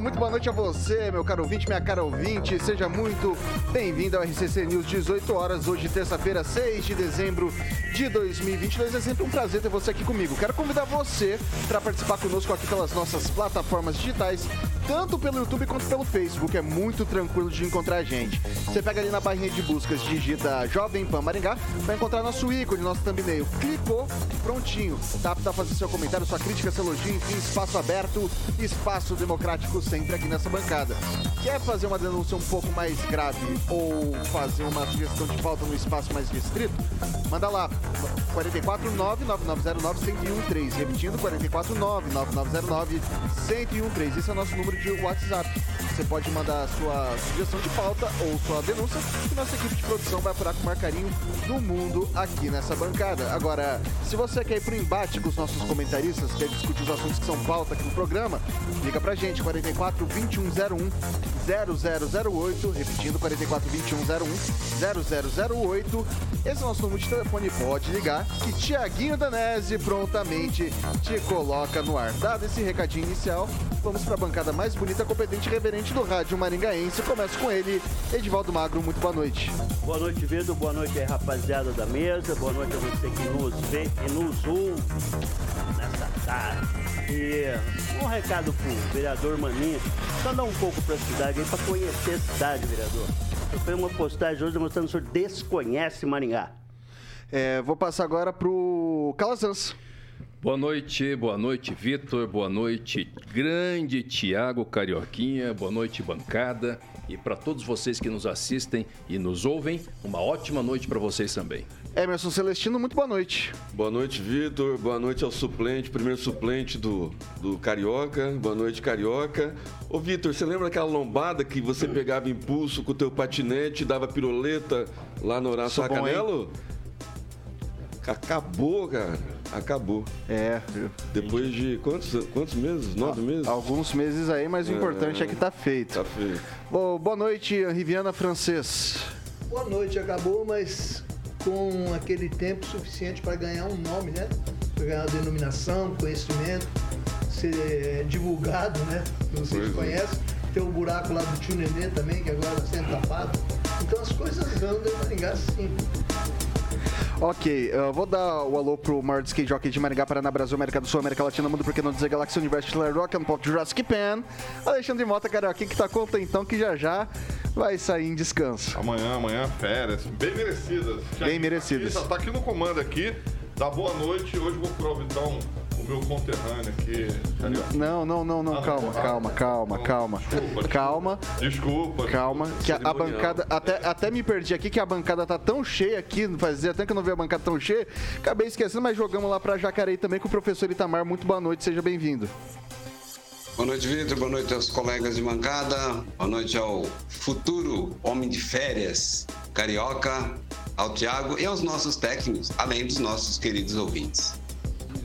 Muito boa noite a você, meu caro ouvinte, minha cara ouvinte. Seja muito bem-vindo ao RCC News, 18 horas, hoje, terça-feira, 6 de dezembro de 2022. É sempre um prazer ter você aqui comigo. Quero convidar você para participar conosco aqui pelas nossas plataformas digitais tanto pelo YouTube quanto pelo Facebook. É muito tranquilo de encontrar a gente. Você pega ali na barrinha de buscas, digita Jovem Pan Maringá, vai encontrar nosso ícone, nosso thumbnail. Clicou, prontinho. Tá apto a fazer seu comentário, sua crítica, seu elogio, enfim, espaço aberto, espaço democrático sempre aqui nessa bancada. Quer fazer uma denúncia um pouco mais grave ou fazer uma sugestão de pauta no espaço mais restrito? Manda lá, 449-9909-1013. Repetindo, 449-9909-1013. Esse é o nosso número de WhatsApp. Você pode mandar sua sugestão de pauta ou sua denúncia que nossa equipe de produção vai apurar com o maior carinho do mundo aqui nessa bancada. Agora, se você quer ir pro embate com os nossos comentaristas, quer discutir os assuntos que são pauta aqui no programa, liga pra gente, 44 2101 0008, repetindo, 44 2101 0008. Esse é o nosso número de telefone, pode ligar, que Tiaguinho Danese prontamente te coloca no ar. Dado esse recadinho inicial, vamos para a bancada mais bonita, competente e reverente do rádio maringaense. Começo com ele, Edivaldo Magro, muito boa noite. Boa noite, Vitor, boa noite aí, rapaziada da mesa, boa noite a você que nos vê e nos ouve nessa tarde. E um recado pro vereador Maninho, só dar um pouco pra cidade aí, pra conhecer a cidade, vereador. Eu fiz uma postagem hoje demonstrando que o senhor desconhece Maringá. É, vou passar agora pro Calazans. Boa noite, boa noite, Vitor. Boa noite, grande Tiago Carioquinha. Boa noite, bancada. E para todos vocês que nos assistem e nos ouvem, uma ótima noite para vocês também. Emerson Celestino, muito boa noite. Boa noite, Vitor. Boa noite ao suplente, primeiro suplente do, do Carioca. Boa noite, Carioca. Ô, Vitor, você lembra aquela lombada que você pegava impulso com o teu patinete, dava piroleta lá no Horácio Canelo? Acabou, cara. Acabou. É. Depois de quantos, quantos meses? Nove meses? Alguns meses aí, mas o é, importante é que tá feito. Tá feito. Bom, boa noite, Riviana Francês. Boa noite, acabou, mas com aquele tempo suficiente para ganhar um nome, né? Para ganhar uma denominação, conhecimento, ser divulgado, né? Que vocês pois é. conhecem. É. Tem o buraco lá do tio Nenê também, que agora está sendo tapado. Então as coisas andam em Maringá sim. Ok, uh, vou dar o alô pro maior skate jockey de Maringá, Paraná, Brasil, América do Sul, América Latina, Mundo, porque não dizer Galáxia, Universo, Stellar Rock, and Pop, Jurassic Pan, Alexandre Mota, cara, aqui que tá contentão que já já vai sair em descanso. Amanhã, amanhã, férias, bem merecidas. bem merecidas. Tá aqui, tá aqui no comando aqui, dá boa noite, hoje vou provar então meu conterrâneo aqui. Não, não, não, não, calma, calma, calma, calma. Desculpa, calma. Desculpa. Calma, que a, a bancada. Até, até me perdi aqui que a bancada tá tão cheia aqui, fazia até que eu não vi a bancada tão cheia. Acabei esquecendo, mas jogamos lá pra Jacareí também com o professor Itamar. Muito boa noite, seja bem-vindo. Boa noite, Vitor. Boa noite aos colegas de bancada. Boa noite ao futuro homem de férias, carioca, ao Tiago e aos nossos técnicos, além dos nossos queridos ouvintes.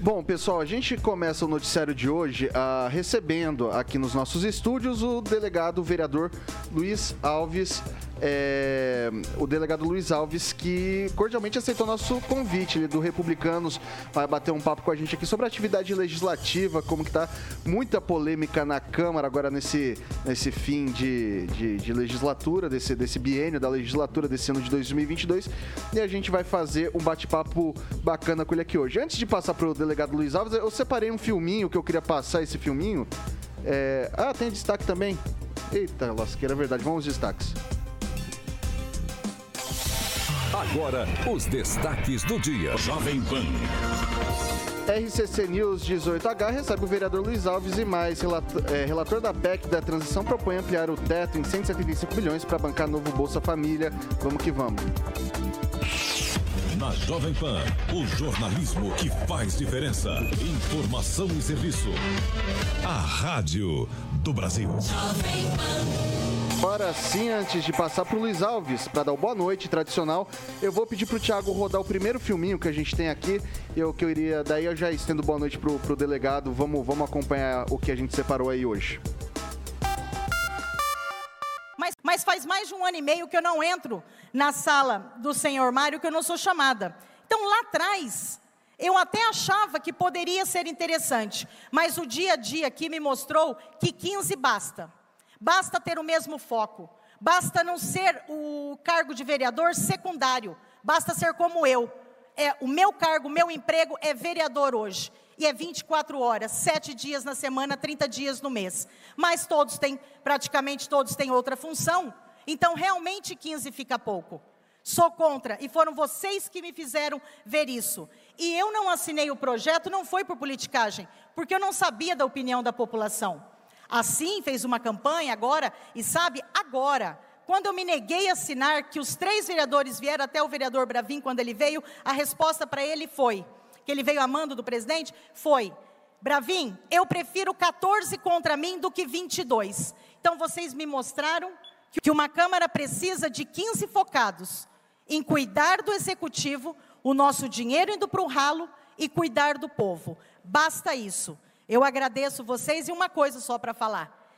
Bom, pessoal, a gente começa o noticiário de hoje uh, recebendo aqui nos nossos estúdios o delegado o vereador Luiz Alves é, o delegado Luiz Alves, que cordialmente aceitou nosso convite ele, do Republicanos, vai bater um papo com a gente aqui sobre a atividade legislativa, como que tá muita polêmica na Câmara agora nesse, nesse fim de, de, de legislatura, desse, desse biênio da legislatura desse ano de 2022, e a gente vai fazer um bate-papo bacana com ele aqui hoje. Antes de passar para o delegado Luiz Alves, eu separei um filminho que eu queria passar, esse filminho. É... Ah, tem destaque também? Eita, lasqueira, é verdade. Vamos aos destaques. Agora, os destaques do dia. Jovem Pan. RCC News 18H recebe o vereador Luiz Alves e mais. Relator, é, relator da PEC da transição propõe ampliar o teto em 175 milhões para bancar novo Bolsa Família. Vamos que vamos. Na Jovem Pan, o jornalismo que faz diferença. Informação e serviço. A Rádio do Brasil. Agora sim, antes de passar para o Luiz Alves, para dar o boa noite tradicional, eu vou pedir para o Thiago rodar o primeiro filminho que a gente tem aqui. Eu que eu iria, daí eu já estendo boa noite pro, pro delegado. Vamos, vamos acompanhar o que a gente separou aí hoje. Mas, mas faz mais de um ano e meio que eu não entro na sala do senhor Mário, que eu não sou chamada. Então lá atrás, eu até achava que poderia ser interessante, mas o dia a dia aqui me mostrou que 15 basta. Basta ter o mesmo foco. Basta não ser o cargo de vereador secundário. Basta ser como eu. É, o meu cargo, o meu emprego é vereador hoje. E é 24 horas, 7 dias na semana, 30 dias no mês. Mas todos têm, praticamente todos têm outra função. Então, realmente 15 fica pouco. Sou contra, e foram vocês que me fizeram ver isso. E eu não assinei o projeto, não foi por politicagem, porque eu não sabia da opinião da população. Assim, fez uma campanha agora, e sabe, agora, quando eu me neguei a assinar, que os três vereadores vieram até o vereador Bravin, quando ele veio, a resposta para ele foi, que ele veio amando do presidente, foi, Bravin, eu prefiro 14 contra mim do que 22. Então, vocês me mostraram que uma Câmara precisa de 15 focados em cuidar do executivo, o nosso dinheiro indo para o ralo e cuidar do povo. Basta isso. Eu agradeço vocês e uma coisa só para falar.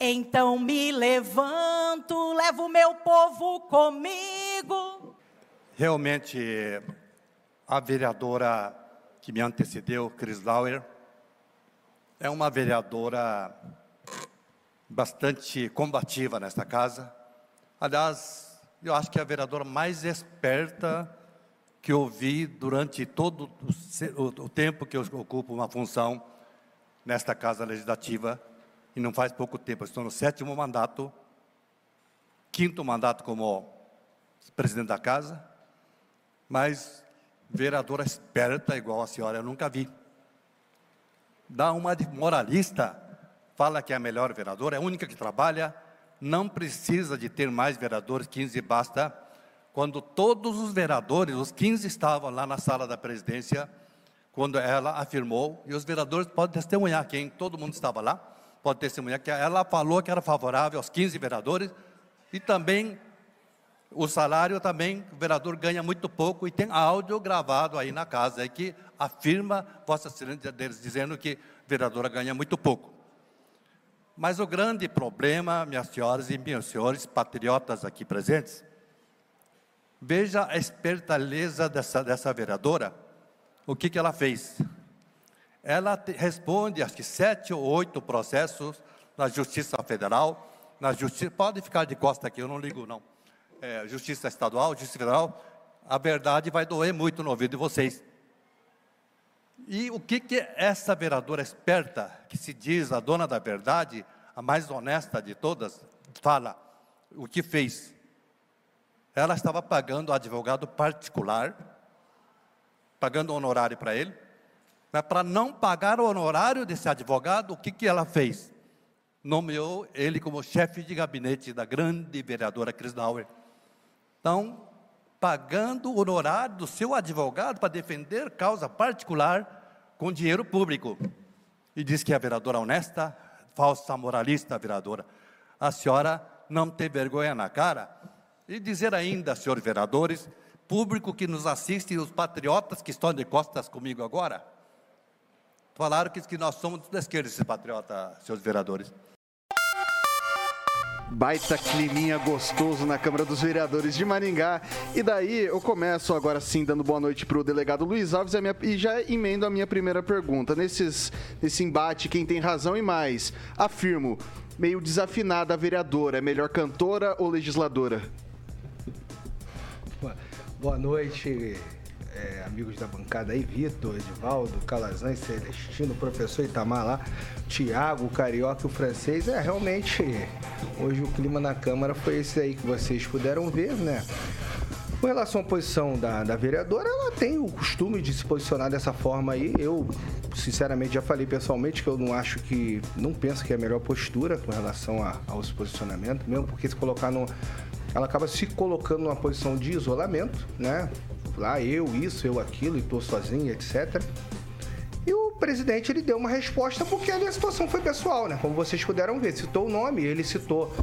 Então me levanto, levo o meu povo comigo. Realmente, a vereadora que me antecedeu, Chris Lauer, é uma vereadora bastante combativa nesta casa. Aliás, eu acho que é a vereadora mais esperta que eu vi durante todo o tempo que eu ocupo uma função nesta Casa Legislativa, e não faz pouco tempo, estou no sétimo mandato, quinto mandato como presidente da Casa, mas vereadora esperta igual a senhora eu nunca vi. Dá uma de moralista, fala que é a melhor vereadora, é a única que trabalha, não precisa de ter mais vereadores, 15 basta. Quando todos os vereadores, os 15 estavam lá na sala da presidência, quando ela afirmou, e os vereadores podem testemunhar, quem todo mundo estava lá, pode testemunhar, que ela falou que era favorável aos 15 vereadores, e também o salário também, o vereador ganha muito pouco, e tem áudio gravado aí na casa, aí que afirma Vossa Excelência deles, dizendo que a vereadora ganha muito pouco. Mas o grande problema, minhas senhoras e meus senhores, patriotas aqui presentes, veja a espertaleza dessa, dessa vereadora, o que, que ela fez? Ela responde, acho que sete ou oito processos na Justiça Federal, na Justiça, pode ficar de costa aqui, eu não ligo não, é, Justiça Estadual, Justiça Federal, a verdade vai doer muito no ouvido de vocês. E o que, que essa vereadora esperta, que se diz a dona da verdade, a mais honesta de todas, fala? O que fez? Ela estava pagando advogado particular pagando honorário para ele. Mas para não pagar o honorário desse advogado, o que, que ela fez? Nomeou ele como chefe de gabinete da grande vereadora Chris Dauer. Então, pagando o honorário do seu advogado para defender causa particular com dinheiro público. E diz que é a vereadora honesta, falsa moralista vereadora. A senhora não tem vergonha na cara? E dizer ainda, senhores vereadores, público que nos assiste e os patriotas que estão de costas comigo agora, falaram que, que nós somos da esquerda, esses patriotas, seus vereadores. Baita climinha gostoso na Câmara dos Vereadores de Maringá. E daí eu começo agora sim dando boa noite para o delegado Luiz Alves e, minha, e, já emendo a minha primeira pergunta. Nesses, nesse embate, quem tem razão e mais? Afirmo, meio desafinada a vereadora, é melhor cantora ou legisladora? Boa noite, é, amigos da bancada aí, Vitor, Edivaldo, Calazan, Celestino, professor Itamar lá, Tiago, o Carioca o francês. É, realmente, hoje o clima na Câmara foi esse aí que vocês puderam ver, né? Com relação à posição da, da vereadora, ela tem o costume de se posicionar dessa forma aí. Eu, sinceramente, já falei pessoalmente que eu não acho que. Não penso que é a melhor postura com relação a, ao posicionamento, mesmo porque se colocar no. Ela acaba se colocando numa posição de isolamento, né? Lá eu, isso, eu, aquilo, e tô sozinha, etc. E o presidente ele deu uma resposta porque ali a situação foi pessoal, né? Como vocês puderam ver, citou o nome, ele citou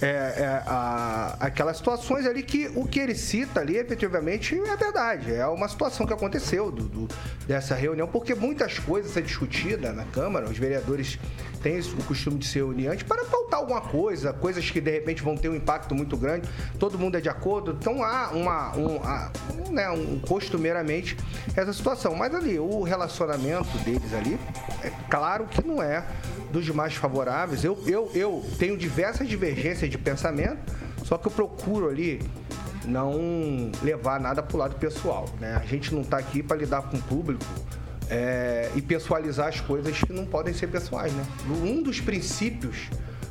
é, é, a, aquelas situações ali que o que ele cita ali efetivamente é verdade. É uma situação que aconteceu do, do, dessa reunião, porque muitas coisas são discutidas na Câmara, os vereadores têm o costume de se reunir antes para pautar alguma coisa, coisas que de repente vão ter um impacto muito grande, todo mundo é de acordo, então há uma, um, há, um, né, um costumeiramente essa situação. Mas ali, o relacionamento deles ali, é claro que não é dos mais favoráveis. Eu, eu, eu tenho diversas divergências de pensamento, só que eu procuro ali não levar nada para o lado pessoal. Né? A gente não está aqui para lidar com o público é, e pessoalizar as coisas que não podem ser pessoais. Né? Um dos princípios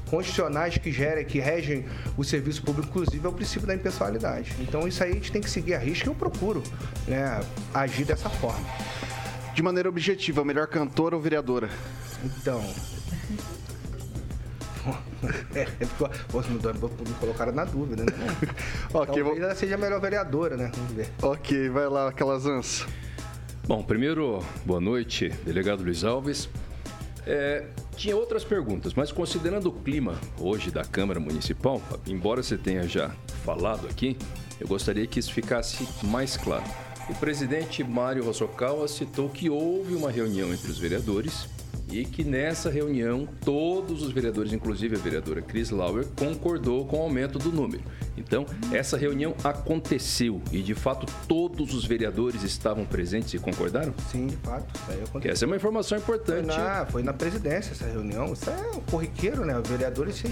constitucionais que, gera, que regem o serviço público, inclusive, é o princípio da impessoalidade. Então, isso aí a gente tem que seguir a risca e eu procuro né, agir dessa forma. De maneira objetiva, melhor cantora ou vereadora? Então, é, Poxa, me, me colocaram na dúvida, né? ok, Talvez ela seja a melhor vereadora, né? Vamos ver. Ok, vai lá, Calazans. Bom, primeiro, boa noite, delegado Luiz Alves. É, tinha outras perguntas, mas considerando o clima hoje da Câmara Municipal, embora você tenha já falado aqui, eu gostaria que isso ficasse mais claro. O presidente Mário Rossokawa citou que houve uma reunião entre os vereadores e que nessa reunião todos os vereadores, inclusive a vereadora Chris Lauer, concordou com o aumento do número. Então, essa reunião aconteceu e de fato todos os vereadores estavam presentes e concordaram? Sim, de fato. Isso essa é uma informação importante. Foi na, foi na presidência essa reunião. Isso é um corriqueiro, né? Os vereadores,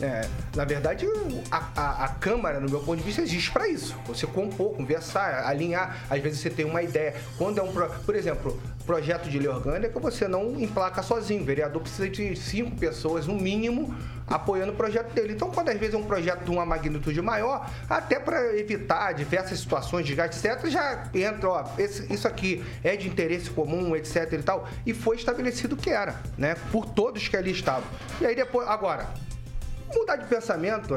é, na verdade, a, a, a, Câmara, no meu ponto de vista, existe para isso. Você compor, conversar, alinhar. Às vezes você tem uma ideia. Quando é um. Por exemplo, projeto de lei orgânica, você não emplaca sozinho. O vereador precisa de cinco pessoas, no mínimo, apoiando o projeto dele. Então, quando às vezes é um projeto de uma magnitude maior, até para evitar diversas situações de gasto, etc., já entra, ó, esse, isso aqui é de interesse comum, etc. e tal, e foi estabelecido que era, né? Por todos que ali estavam. E aí depois, agora, mudar de pensamento,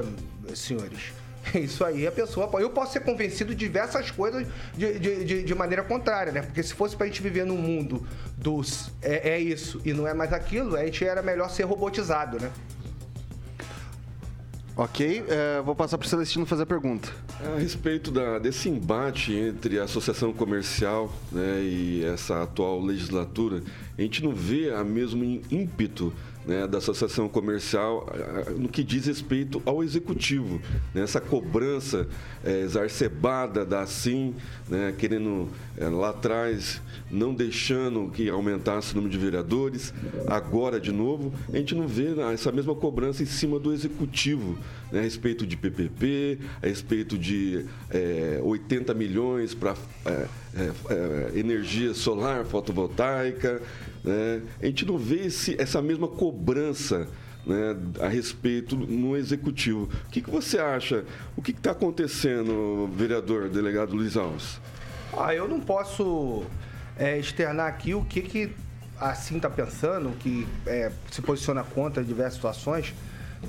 senhores Isso aí a pessoa. Eu posso ser convencido de diversas coisas de, de, de, de maneira contrária, né? Porque se fosse pra gente viver num mundo dos é, é isso e não é mais aquilo, a gente era melhor ser robotizado, né? Ok, é, vou passar para o Celestino fazer a pergunta. A respeito da, desse embate entre a associação comercial né, e essa atual legislatura, a gente não vê a mesmo ímpeto né, da associação comercial no que diz respeito ao executivo. Né, essa cobrança é, exacerbada da SIM, né, querendo é, lá atrás, não deixando que aumentasse o número de vereadores, agora de novo, a gente não vê né, essa mesma cobrança em cima do executivo, né, a respeito de PPP, a respeito de é, 80 milhões para é, é, é, energia solar fotovoltaica. Né? A gente não vê esse, essa mesma cobrança né, a respeito no executivo. O que, que você acha? O que está acontecendo, vereador, delegado Luiz Alves? Ah, eu não posso é, externar aqui o que, que assim está pensando, que é, se posiciona contra diversas situações.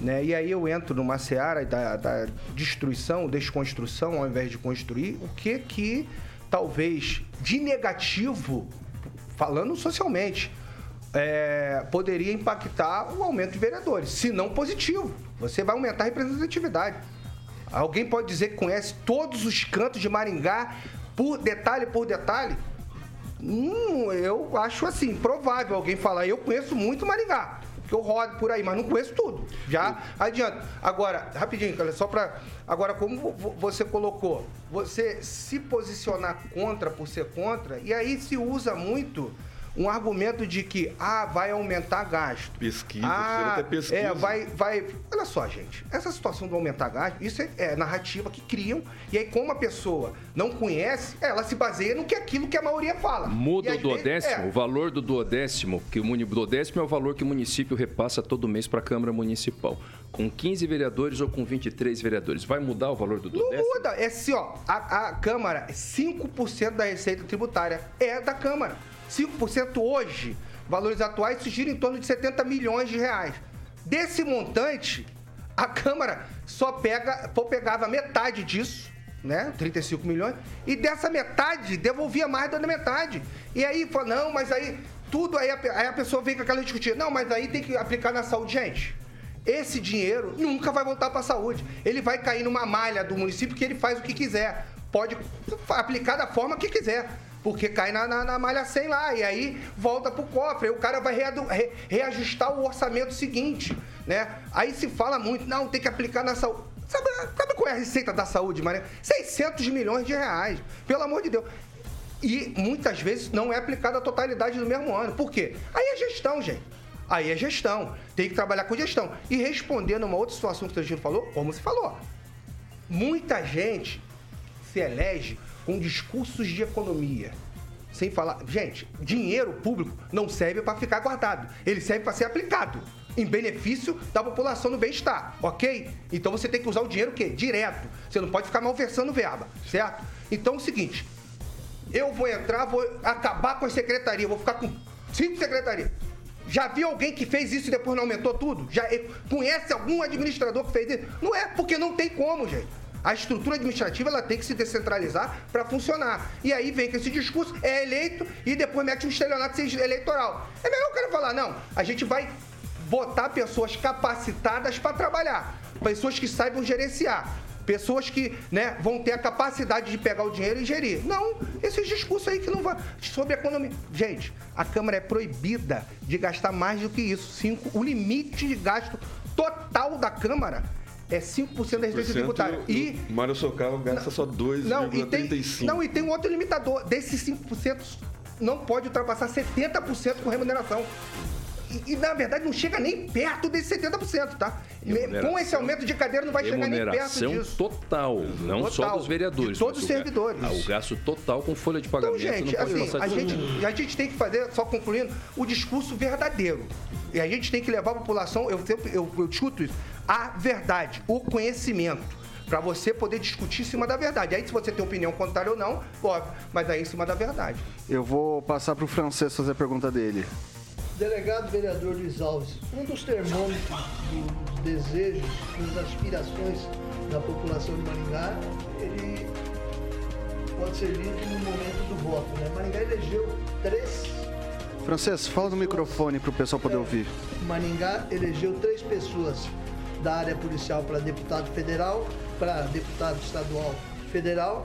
Né? E aí eu entro numa seara da, da destruição, desconstrução, ao invés de construir, o que que talvez de negativo falando socialmente, é, poderia impactar o aumento de vereadores, se não positivo. Você vai aumentar a representatividade. Alguém pode dizer que conhece todos os cantos de Maringá, por detalhe por detalhe? Hum, eu acho assim, provável alguém falar, eu conheço muito Maringá que eu rodo por aí, mas não conheço tudo. Já adianta. Agora, rapidinho, só para. Agora, como você colocou, você se posicionar contra por ser contra, e aí se usa muito um argumento de que ah, vai aumentar gasto. Pesquisa, ah, até pesquisa. É, vai, vai. Olha só, gente. Essa situação do aumentar gasto, isso é, é, narrativa que criam. E aí, como a pessoa não conhece, ela se baseia no que aquilo que a maioria fala. Muda o vezes- duodécimo, é. o valor do duodécimo, que o muni- duodécimo é o valor que o município repassa todo mês para a Câmara Municipal. Com 15 vereadores ou com 23 vereadores. Vai mudar o valor do Não duodécimo? muda. É assim, ó. A, a Câmara, 5% da receita tributária é da Câmara. 5% hoje, valores atuais, isso gira em torno de 70 milhões de reais. Desse montante, a Câmara só pega, pô, pegava metade disso, né? 35 milhões, e dessa metade devolvia mais da metade. E aí, fala, não, mas aí tudo aí a, aí a pessoa vem com aquela discutir, não, mas aí tem que aplicar na saúde, gente. Esse dinheiro nunca vai voltar para a saúde. Ele vai cair numa malha do município que ele faz o que quiser. Pode aplicar da forma que quiser. Porque cai na, na, na malha 100 lá. E aí volta pro cofre. Aí o cara vai readu- re- reajustar o orçamento seguinte. né? Aí se fala muito, não, tem que aplicar na saúde. Sabe, sabe qual é a receita da saúde, Maria? 600 milhões de reais. Pelo amor de Deus. E muitas vezes não é aplicada a totalidade do mesmo ano. Por quê? Aí é gestão, gente. Aí é gestão. Tem que trabalhar com gestão. E respondendo uma outra situação que o Tangino falou, como se falou. Muita gente se elege com discursos de economia. Sem falar. Gente, dinheiro público não serve para ficar guardado. Ele serve para ser aplicado. Em benefício da população no bem-estar, ok? Então você tem que usar o dinheiro o quê? Direto. Você não pode ficar malversando verba, certo? Então é o seguinte: eu vou entrar, vou acabar com as secretarias, vou ficar com cinco secretarias. Já viu alguém que fez isso e depois não aumentou tudo? Já conhece algum administrador que fez isso? Não é, porque não tem como, gente. A estrutura administrativa ela tem que se descentralizar para funcionar. E aí vem com esse discurso, é eleito e depois mete um estelionato eleitoral. É melhor o cara falar, não, a gente vai botar pessoas capacitadas para trabalhar, pessoas que saibam gerenciar. Pessoas que né, vão ter a capacidade de pegar o dinheiro e gerir. Não, esses discursos aí que não vão. Sobre economia. Gente, a Câmara é proibida de gastar mais do que isso. Cinco, o limite de gasto total da Câmara é 5% da receita tributária. E Mário Socal gasta só não, tem, 2,35. não, e tem um outro limitador. Desses 5%, não pode ultrapassar 70% com remuneração. E, e, na verdade, não chega nem perto desses 70%, tá? Com esse aumento de cadeira, não vai chegar nem perto disso. total, não só Total. dos vereadores. De todos os o servidores. Ah, o gasto total com folha de Então, pagamento gente, não pode assim, a gente, a gente tem que fazer, só concluindo, o discurso verdadeiro. E a gente tem que levar a população, eu, sempre, eu, eu discuto isso, a verdade, o conhecimento. Pra você poder discutir em cima da verdade. Aí, se você tem opinião contrária ou não, óbvio, mas aí em cima da verdade. Eu vou passar pro francês fazer a pergunta dele. Delegado vereador Luiz Alves, um dos termômetros dos desejos, das aspirações da população de Maringá, ele pode ser lido no momento do voto. Né? Maringá elegeu três. Francês, fala no microfone pro pessoal poder ouvir. Maringá elegeu três pessoas da área policial para deputado federal, para deputado estadual federal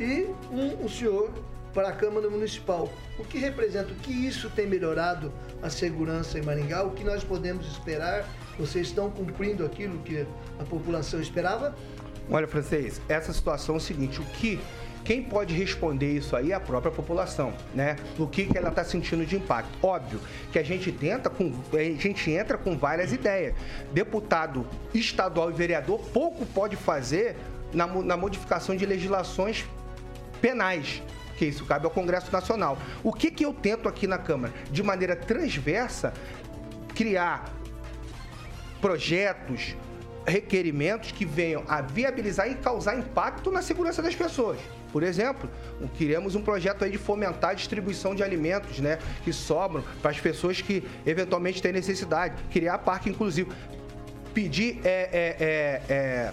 e um, o senhor para a Câmara Municipal. O que representa, o que isso tem melhorado a segurança em Maringá? O que nós podemos esperar? Vocês estão cumprindo aquilo que a população esperava? Olha, francês, essa situação é o seguinte, o que quem pode responder isso aí é a própria população, né? O que, que ela está sentindo de impacto. Óbvio que a gente tenta com, a gente entra com várias ideias. Deputado estadual e vereador pouco pode fazer na, na modificação de legislações penais, isso cabe ao Congresso Nacional. O que, que eu tento aqui na Câmara? De maneira transversa, criar projetos, requerimentos que venham a viabilizar e causar impacto na segurança das pessoas. Por exemplo, queremos um projeto aí de fomentar a distribuição de alimentos, né, que sobram para as pessoas que eventualmente têm necessidade, criar parque inclusivo, pedir é, é, é, é,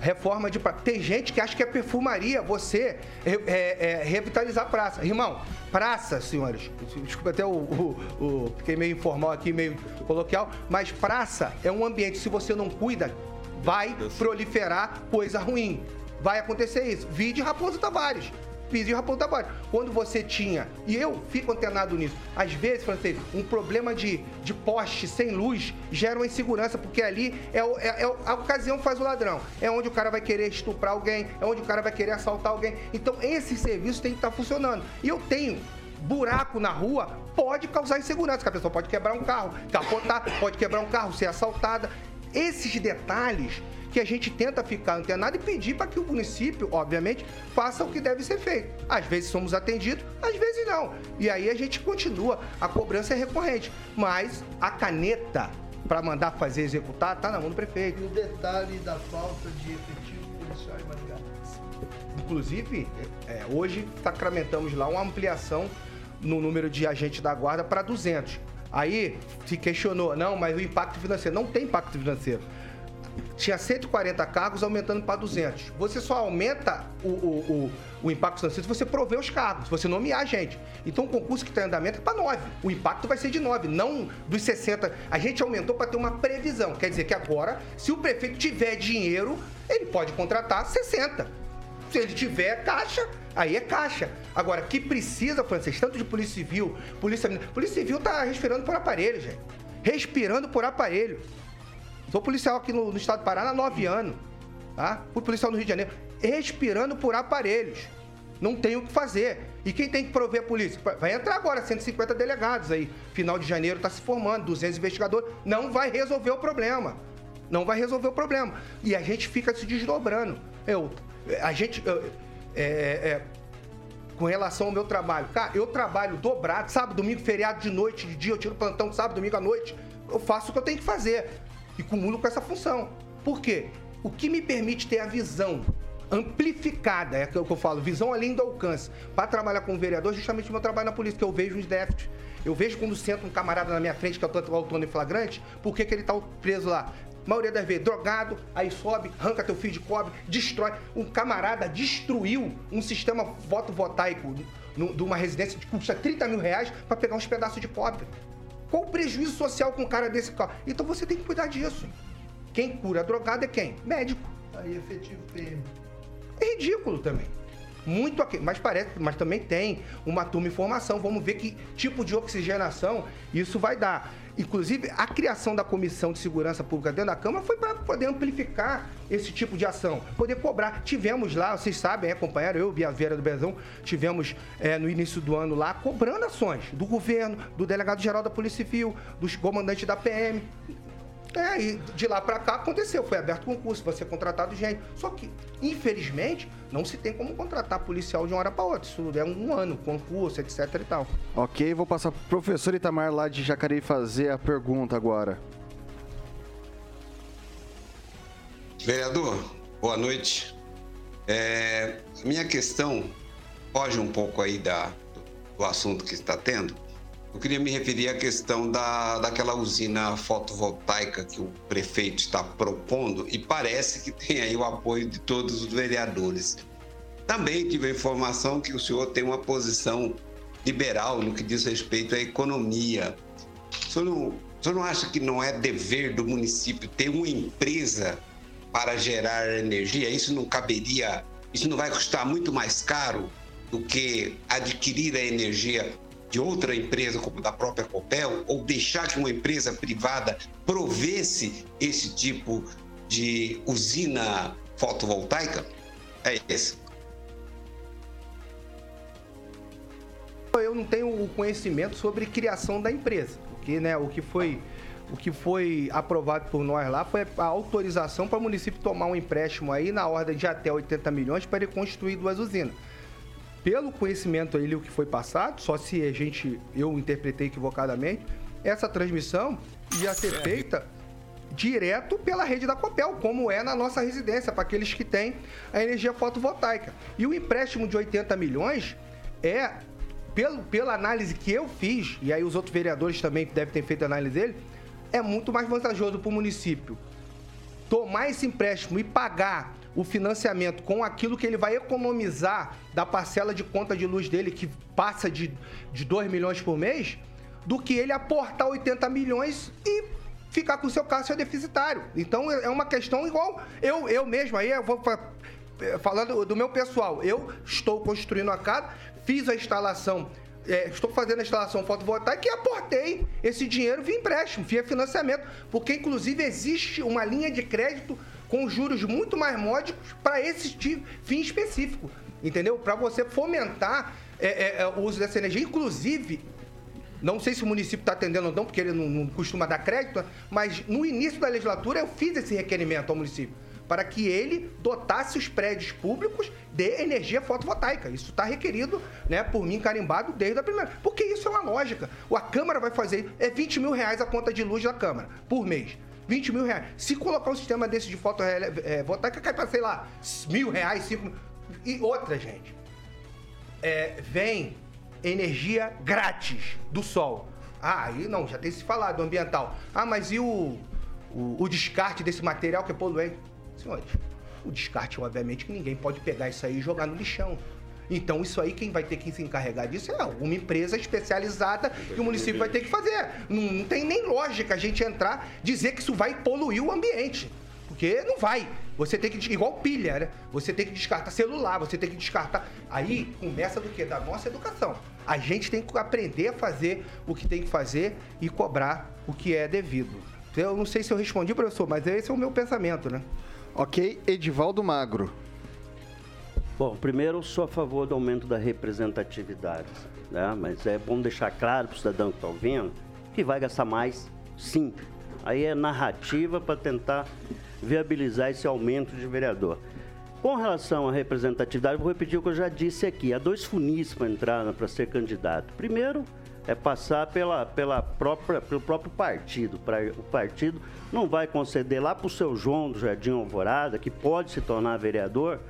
reforma de praça. Tem gente que acha que é perfumaria você é, é, revitalizar a praça. Irmão, praça, senhores, desculpa até o, o, o- Fiquei meio informal aqui, meio coloquial, mas praça é um ambiente, se você não cuida, vai proliferar coisa ruim. Vai acontecer isso. Vide Raposo Tavares. Fiz de Raposo Tavares. Quando você tinha, e eu fico antenado nisso, às vezes, francês, um problema de, de poste sem luz gera uma insegurança, porque ali é, é- é a ocasião faz o ladrão. É onde o cara vai querer estuprar alguém, é onde o cara vai querer assaltar alguém. Então, esse serviço tem que estar funcionando. E eu tenho buraco na rua pode causar insegurança, que a pessoa pode quebrar um carro, capotar, pode quebrar um carro, ser assaltada. Esses detalhes que a gente tenta ficar antenado e pedir para que o município, obviamente, faça o que deve ser feito. Às vezes somos atendidos, às vezes não. E aí a gente continua, a cobrança é recorrente. Mas a caneta para mandar fazer executar está na mão do prefeito. E o detalhe da falta de efetivo policial em Maringá. Inclusive, é, hoje sacramentamos lá uma ampliação no número de agentes da guarda para 200. Aí se questionou, não, mas o impacto financeiro. Não tem impacto financeiro. Tinha 140 cargos aumentando para 200. Você só aumenta o, o, o, o impacto financeiro se você prover os cargos, você nomear gente. Então o concurso que está em andamento é para 9. O impacto vai ser de 9, não dos 60. A gente aumentou para ter uma previsão. Quer dizer que agora, se o prefeito tiver dinheiro, ele pode contratar 60. Se ele tiver caixa, aí é caixa. Agora, que precisa, francês, tanto de polícia civil, polícia Polícia civil tá respirando por aparelho, gente. Respirando por aparelho. Sou policial aqui no, no estado do Paraná há nove anos. Tá? Fui policial no Rio de Janeiro. Respirando por aparelhos. Não tem o que fazer. E quem tem que prover a polícia? Vai entrar agora 150 delegados aí. Final de janeiro está se formando, 200 investigadores. Não vai resolver o problema. Não vai resolver o problema. E a gente fica se desdobrando. Eu, a gente. Eu, é, é, com relação ao meu trabalho. Cara, eu trabalho dobrado, sábado, domingo, feriado de noite, de dia, eu tiro plantão sábado, domingo à noite. Eu faço o que eu tenho que fazer e cumulo com essa função. Por quê? O que me permite ter a visão amplificada, é o que eu falo, visão além do alcance, para trabalhar com o vereador, justamente o meu trabalho na polícia, que eu vejo os déficits. Eu vejo quando senta um camarada na minha frente, que é o autônomo em flagrante, por que, que ele está preso lá? A maioria das vezes, drogado, aí sobe, arranca teu fio de cobre, destrói. Um camarada destruiu um sistema fotovoltaico de uma residência que custa 30 mil reais para pegar uns pedaços de cobre. Qual o prejuízo social com um cara desse carro? Então você tem que cuidar disso. Quem cura drogado é quem? Médico. Aí efetivo PM. É ridículo também. Muito aqui, mas parece, mas também tem uma turma em formação. Vamos ver que tipo de oxigenação isso vai dar. Inclusive, a criação da Comissão de Segurança Pública dentro da Câmara foi para poder amplificar esse tipo de ação, poder cobrar. Tivemos lá, vocês sabem, acompanharam eu e a Vera do Bezão, tivemos é, no início do ano lá cobrando ações do governo, do delegado-geral da Polícia Civil, dos comandantes da PM. É, e de lá para cá aconteceu, foi aberto concurso, vai ser contratado gente. Só que, infelizmente, não se tem como contratar policial de uma hora para outra. Isso é um ano, concurso, etc e tal. Ok, vou passar pro professor Itamar lá de Jacareí fazer a pergunta agora. Vereador, boa noite. É, minha questão foge um pouco aí da, do assunto que está tendo, eu queria me referir à questão da, daquela usina fotovoltaica que o prefeito está propondo e parece que tem aí o apoio de todos os vereadores. Também tive a informação que o senhor tem uma posição liberal no que diz respeito à economia. O senhor não, o senhor não acha que não é dever do município ter uma empresa para gerar energia? Isso não caberia, isso não vai custar muito mais caro do que adquirir a energia de outra empresa, como da própria Copel, ou deixar que uma empresa privada provesse esse tipo de usina fotovoltaica? É isso. Eu não tenho o conhecimento sobre criação da empresa, porque né, o que foi o que foi aprovado por nós lá foi a autorização para o município tomar um empréstimo aí na ordem de até 80 milhões para ele construir duas usinas pelo conhecimento aí o que foi passado, só se a gente eu interpretei equivocadamente, essa transmissão ia ser feita direto pela rede da Copel, como é na nossa residência, para aqueles que têm a energia fotovoltaica. E o empréstimo de 80 milhões é, pelo, pela análise que eu fiz, e aí os outros vereadores também devem ter feito a análise dele, é muito mais vantajoso para o município tomar esse empréstimo e pagar o financiamento com aquilo que ele vai economizar da parcela de conta de luz dele, que passa de, de 2 milhões por mês, do que ele aportar 80 milhões e ficar com o seu caixa deficitário. Então é uma questão igual eu, eu mesmo, aí eu vou falando do meu pessoal, eu estou construindo a casa, fiz a instalação é, estou fazendo a instalação fotovoltaica e aportei esse dinheiro via empréstimo, via financiamento, porque inclusive existe uma linha de crédito com juros muito mais módicos para esse tipo, fim específico, entendeu? Para você fomentar é, é, é, o uso dessa energia. Inclusive, não sei se o município está atendendo ou não, porque ele não, não costuma dar crédito, mas no início da legislatura eu fiz esse requerimento ao município para que ele dotasse os prédios públicos de energia fotovoltaica. Isso está requerido, né, por mim, carimbado desde a primeira. Porque isso é uma lógica. A Câmara vai fazer, é 20 mil reais a conta de luz da Câmara, por mês. 20 mil reais. Se colocar um sistema desse de fotovoltaica, cai para, sei lá, mil reais, cinco. E outra, gente. É, vem energia grátis do sol. Ah, aí não, já tem se falado ambiental. Ah, mas e o, o, o descarte desse material que é poluente? Senhores, o descarte, obviamente, que ninguém pode pegar isso aí e jogar no lixão. Então, isso aí, quem vai ter que se encarregar disso é uma empresa especializada que o município vai ter que fazer. Não, não tem nem lógica a gente entrar dizer que isso vai poluir o ambiente. Porque não vai. Você tem que. Igual pilha, né? Você tem que descartar celular, você tem que descartar. Aí começa do quê? Da nossa educação. A gente tem que aprender a fazer o que tem que fazer e cobrar o que é devido. Eu não sei se eu respondi, professor, mas esse é o meu pensamento, né? Ok, Edivaldo Magro. Bom, primeiro eu sou a favor do aumento da representatividade, né? mas é bom deixar claro para o cidadão que está ouvindo que vai gastar mais, sim. Aí é narrativa para tentar viabilizar esse aumento de vereador. Com relação à representatividade, vou repetir o que eu já disse aqui. Há dois funis para entrar, para ser candidato. Primeiro, é passar pela, pela própria, pelo próprio partido. Pra, o partido não vai conceder lá para o seu João do Jardim Alvorada, que pode se tornar vereador,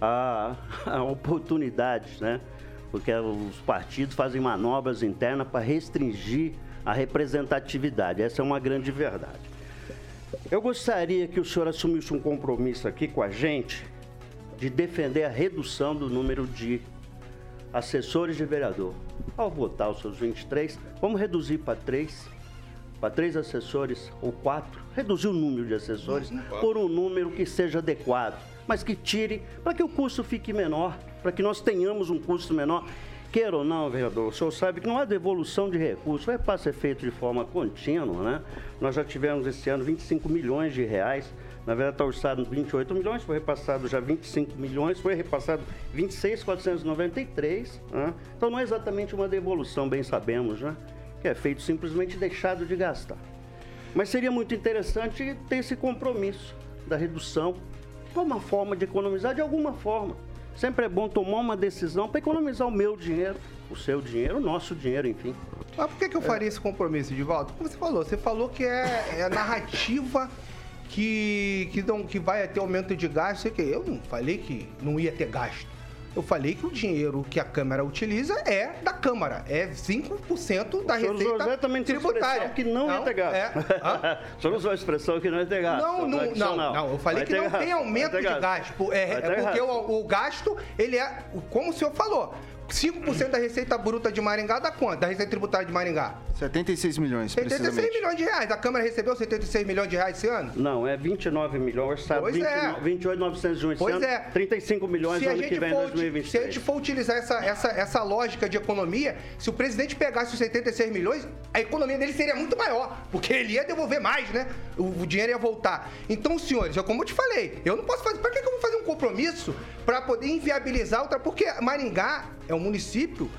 a, a oportunidades, né? Porque os partidos fazem manobras internas para restringir a representatividade. Essa é uma grande verdade. Eu gostaria que o senhor assumisse um compromisso aqui com a gente de defender a redução do número de assessores de vereador. Ao votar os seus 23, vamos reduzir para três, para três assessores ou quatro, reduzir o número de assessores por um número que seja adequado, mas que tire para que o custo fique menor, para que nós tenhamos um custo menor. Queira ou não, vereador, o senhor sabe que não há devolução de recursos, vai para ser feito de forma contínua, né? Nós já tivemos esse ano 25 milhões de reais na verdade, está orçado 28 milhões, foi repassado já 25 milhões, foi repassado 26,493. Né? Então, não é exatamente uma devolução, bem sabemos, né? que é feito simplesmente deixado de gastar. Mas seria muito interessante ter esse compromisso da redução, uma forma de economizar de alguma forma. Sempre é bom tomar uma decisão para economizar o meu dinheiro, o seu dinheiro, o nosso dinheiro, enfim. Mas por que, que eu faria esse compromisso, Divaldo? Como você falou, você falou que é, é narrativa que, que, não, que vai ter aumento de gasto. Sei que eu não falei que não ia ter gasto. Eu falei que o dinheiro que a Câmara utiliza é da Câmara, é 5% da receita José também tributária. que não, não ia ter gasto. É, o senhor usou a expressão que não ia ter gasto. Não, não, não, não, eu falei vai que não gasto. tem aumento de gasto. É, é porque o, o, gasto, ele é, como o senhor falou, 5% da receita bruta de Maringá dá quanto? Da receita tributária de Maringá? 76 milhões, 76 milhões de reais. A Câmara recebeu 76 milhões de reais esse ano? Não, é 29 milhões, sabe? Pois 29, é. pois ano, é. 35 milhões se ano que vem, 2023. Se a gente for utilizar essa, essa, essa lógica de economia, se o presidente pegasse os 76 milhões, a economia dele seria muito maior, porque ele ia devolver mais, né? O, o dinheiro ia voltar. Então, senhores, eu, como eu te falei, eu não posso fazer... Para que, que eu vou fazer um compromisso para poder inviabilizar outra... Porque Maringá é um município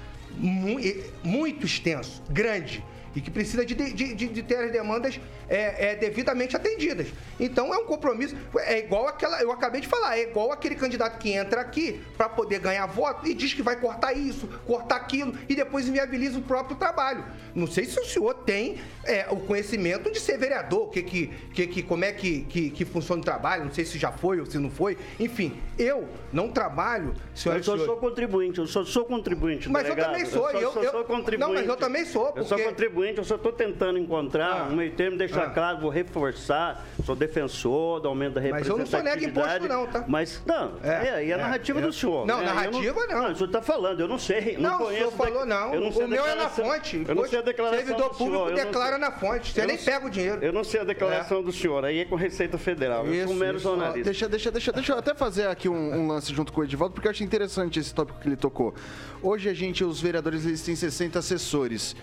muito extenso, grande e que precisa de, de, de, de ter as demandas é, é, devidamente atendidas. Então é um compromisso, é igual aquela, eu acabei de falar, é igual aquele candidato que entra aqui para poder ganhar voto e diz que vai cortar isso, cortar aquilo e depois inviabiliza o próprio trabalho. Não sei se o senhor tem é, o conhecimento de ser vereador, que, que, que, que como é que, que, que, funciona o trabalho, não sei se já foi ou se não foi. Enfim, eu não trabalho, senhor. Eu sou, sou contribuinte, eu sou, sou contribuinte. Mas delegado. eu também sou, eu, eu, sou, eu, sou contribuinte. Não, mas eu também sou. Porque... Eu sou contribuinte, eu só estou tentando encontrar ah. um meio termo, deixar ah. claro, vou reforçar, sou defensor do aumento da representatividade. Mas eu não sou nega imposto, não, tá? Mas, não, é, é, é a narrativa é, do senhor. Não, né? narrativa não. Não, o senhor está falando, eu não sei, não, não o senhor falou não, não o meu é na fonte. Eu não sei a declaração Servidor público declara na fonte, você nem pega o dinheiro. Eu não sei a declaração é. do senhor, aí é com Receita Federal, eu sou um mero jornalista. Deixa, deixa, deixa, deixa eu até fazer aqui um, um lance junto com o Edivaldo, porque eu acho interessante esse tópico que ele tocou. Hoje a gente, os vereadores, eles têm 60 assessores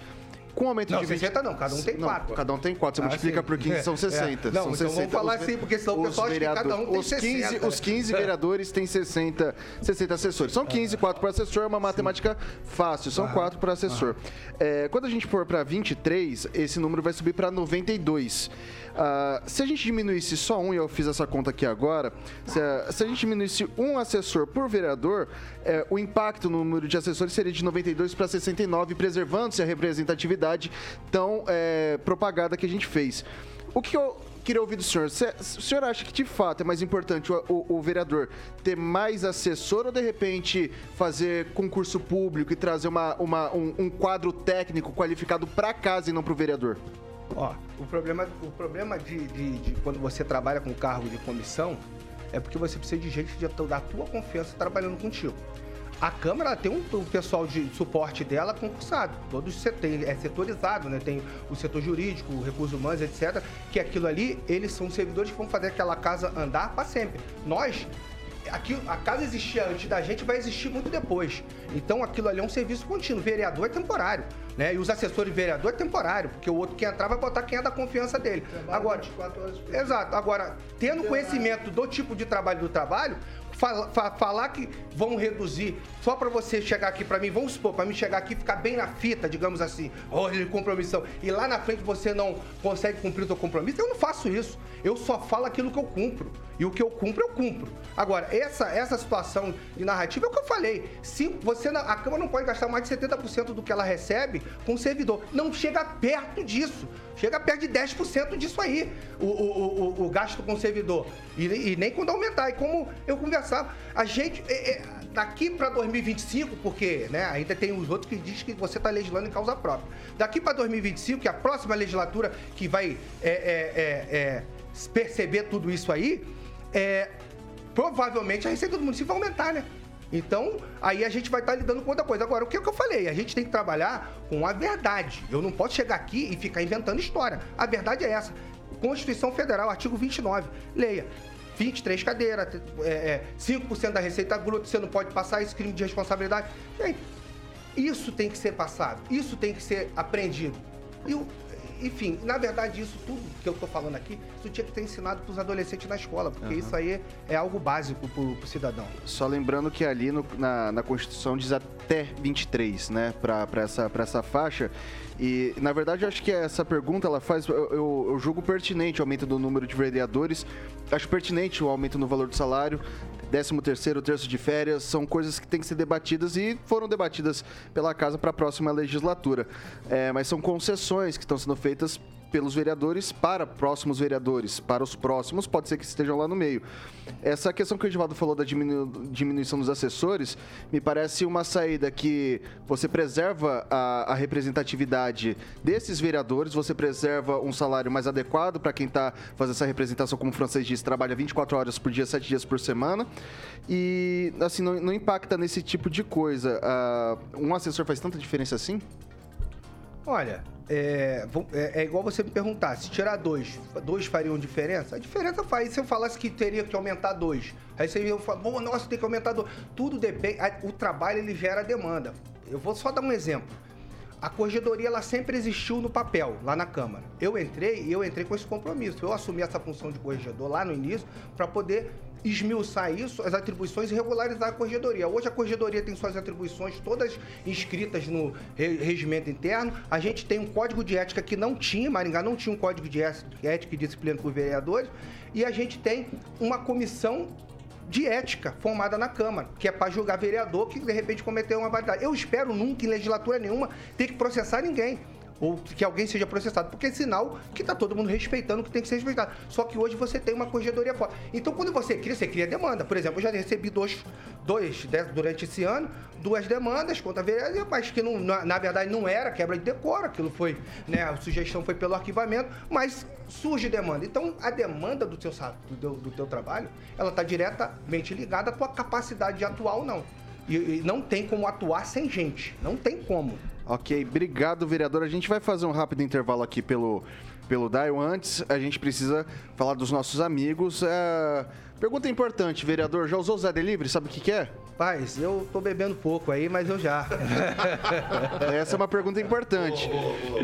Com o aumento Não, de 20... 60 não, cada um tem Não, quatro. Cada um tem quatro. Você Ah, multiplica sim. por 15, são É. 60. Não, são então vamos falar Os- assim, porque senão o pessoal acha que cada um tem os 15, 60. Os 15 vereadores têm 60, 60 assessores. São 15, 4 para assessor, é uma matemática fácil. São 4 para assessor. É, quando a gente for para 23, esse número vai subir para 92. Ah, se a gente diminuísse só um, e eu fiz essa conta aqui agora, se a, se a gente diminuísse um assessor por vereador, é, o impacto no número de assessores seria de 92 para 69, preservando-se a representatividade tão é, propagada que a gente fez. O que eu queria ouvir do senhor, se, se o senhor acha que de fato é mais importante o, o- o vereador ter mais assessor ou de repente fazer concurso público e trazer uma, uma- um, um quadro técnico qualificado para casa e não para o vereador? Ó, o problema, o problema de, de- de quando você trabalha com cargo de comissão é porque você precisa de gente de, da tua confiança trabalhando contigo. A Câmara tem um, um pessoal de suporte dela concursado. Todos tem, é setorizado, né? Tem o setor jurídico, o recursos humanos, etc. Que aquilo ali, eles são servidores que vão fazer aquela casa andar para sempre. Nós, aqui, a casa existia antes da gente, vai existir muito depois. Então aquilo ali é um serviço contínuo. Vereador é temporário. Né? E os assessores de vereador é temporário, porque o outro que entrar vai botar quem é da confiança dele. Agora, 24 horas por. Exato. Agora, tendo conhecimento do tipo de trabalho do trabalho, fala- fa- falar que vão reduzir só para você chegar aqui para mim, vamos supor, para mim chegar aqui e ficar bem na fita, digamos assim, olha, compromissão, e lá na frente você não consegue cumprir o seu compromisso, eu não faço isso. Eu só falo aquilo que eu cumpro. E o que eu cumpro, eu cumpro. Agora, essa, essa situação de narrativa é o que eu falei. Se você a Câmara não pode gastar mais de 70% do que ela recebe com o servidor. Não chega perto disso. Chega perto de 10% disso aí, o, o, o, o gasto com o servidor. E, e nem quando aumentar. E como eu conversava, a gente, é, é, daqui para 2025, porque né, ainda tem os outros que dizem que você está legislando em causa própria. Daqui para 2025, que é a próxima legislatura que vai é, é, é, é, perceber tudo isso aí, é, provavelmente a receita do município vai aumentar, né? Então, aí a gente vai estar lidando com outra coisa. Agora, o que, é que eu falei? A gente tem que trabalhar com a verdade. Eu não posso chegar aqui e ficar inventando história. A verdade é essa. Constituição Federal, artigo 29. Leia. 23 cadeiras, é, é, 5% da receita bruta, você não pode passar esse crime de responsabilidade. Isso tem que ser passado, isso tem que ser aprendido. E, o- enfim, na verdade, isso tudo que eu tô falando aqui, isso tinha que ter ensinado para os adolescentes na escola, porque Aham. isso aí é algo básico pro, pro cidadão. Só lembrando que ali no- na, na Constituição diz até 23, né, para essa, pra essa faixa. E, na verdade, eu acho que essa pergunta ela faz. Eu, eu, julgo pertinente o aumento do número de vereadores. Acho pertinente o aumento no valor do salário. 13 terceiro, terço de férias, são coisas que têm que ser debatidas e foram debatidas pela casa para a próxima legislatura. É, mas são concessões que estão sendo feitas pelos vereadores para próximos vereadores, para os próximos, pode ser que estejam lá no meio. Essa questão que o Edivaldo falou da diminu- diminuição dos assessores, me parece uma saída que você preserva a, a representatividade desses vereadores, você preserva um salário mais adequado para quem está fazendo essa representação, como o francês diz, trabalha 24 horas por dia, 7 dias por semana, e assim, não, não impacta nesse tipo de coisa. Ah, um assessor faz tanta diferença assim? Olha, é, é- é igual você me perguntar, se tirar dois, dois fariam diferença? A diferença faz se eu falasse que teria que aumentar dois. Aí você ia falar, bom, nossa, tem que aumentar dois. Tudo depende, o trabalho ele gera demanda. Eu vou só dar um exemplo. A corregedoria ela sempre existiu no papel, lá na Câmara. Eu entrei e eu entrei com esse compromisso. Eu assumi essa função de corregedor lá no início para poder esmiuçar isso, as atribuições e regularizar a corregedoria. Hoje a corregedoria tem suas atribuições todas inscritas no re- regimento interno. A gente tem um código de ética que não tinha, Maringá não tinha um código de ética ética e disciplina os vereadores. E a gente tem uma comissão de ética formada na Câmara, que é para julgar vereador que de repente cometeu uma barbaridade. Eu espero nunca, em legislatura nenhuma, ter que processar ninguém. Ou que alguém seja processado, porque é sinal que está todo mundo respeitando o que tem que ser respeitado. Só que hoje você tem uma corregedoria forte. Então, quando você cria, você cria demanda. Por exemplo, eu já recebi dois, dois durante esse ano, duas demandas contra vereador, mas que não, na, na verdade não era quebra de decoro, aquilo foi, né, a sugestão foi pelo arquivamento, mas surge demanda. Então, a demanda do teu, do do teu trabalho, ela está diretamente ligada à tua capacidade de atuar ou não. E, e não tem como atuar sem gente. Não tem como. Ok, obrigado, vereador. A gente vai fazer um rápido intervalo aqui pelo, pelo Dial. Antes, a gente precisa falar dos nossos amigos. É, Pergunta importante, vereador. Já usou o Zé Delivery? Sabe o que, que é? Paz, eu tô bebendo pouco aí, mas eu já. Essa é uma pergunta importante.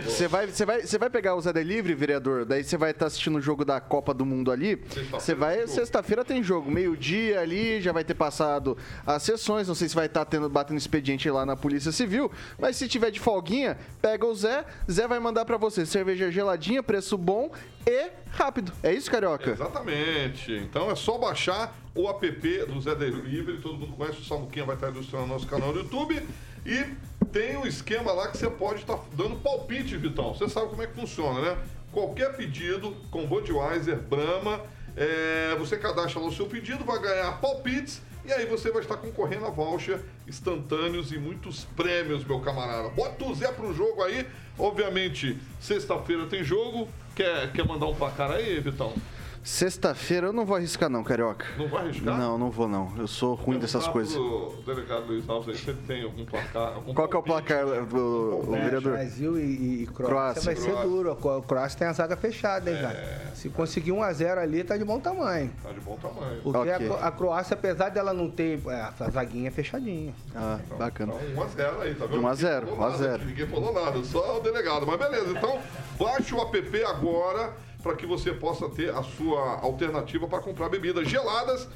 Você vai, você vai, você vai pegar o Zé Delivery, vereador? Daí você vai estar assistindo o jogo da Copa do Mundo ali. Você vai, sexta-feira tem jogo, meio-dia ali, já vai ter passado as sessões. Não sei se vai estar tendo, batendo expediente lá na Polícia Civil, mas se tiver de folguinha, pega o Zé. Zé vai mandar para você cerveja geladinha, preço bom e rápido. É isso, Carioca? Exatamente. Então é só baixar o app do Zé Delivery. Todo mundo conhece, o Samuquinha vai estar ilustrando nosso canal no YouTube. E tem um esquema lá que você pode estar dando palpite, Vitão. Você sabe como é que funciona, né? Qualquer pedido com Budweiser, Brahma, é, você cadastra lá o seu pedido, vai ganhar palpites e aí você vai estar concorrendo a voucher instantâneos e muitos prêmios, meu camarada. Bota o Zé pro jogo aí. Obviamente, sexta-feira tem jogo. Quer, quer mandar um placar aí, Vitão? Sexta-feira eu não vou arriscar não, Carioca. Não vai arriscar? Não, não vou não. Eu sou ruim dessas coisas. O delegado Luiz Alves aí, você tem algum placar? Algum Qual que é o placar do o vereador? Brasil e, e Croácia, Croácia. vai ser Croácia. duro. A Croácia tem a zaga fechada, hein, cara? Se conseguir 1 a 0 ali, tá de bom tamanho. Tá de bom tamanho. Porque a Ok. Cro- a, Croácia, apesar dela não ter é, a zaguinha é fechadinha. Ah, bacana. Então, 1x0 aí, tá vendo? 1 a 0, Ninguém falou 1 a nada, 0. Ninguém falou nada, só o delegado. Mas beleza, então baixe o app agora para que você possa ter a sua alternativa para comprar bebidas geladas,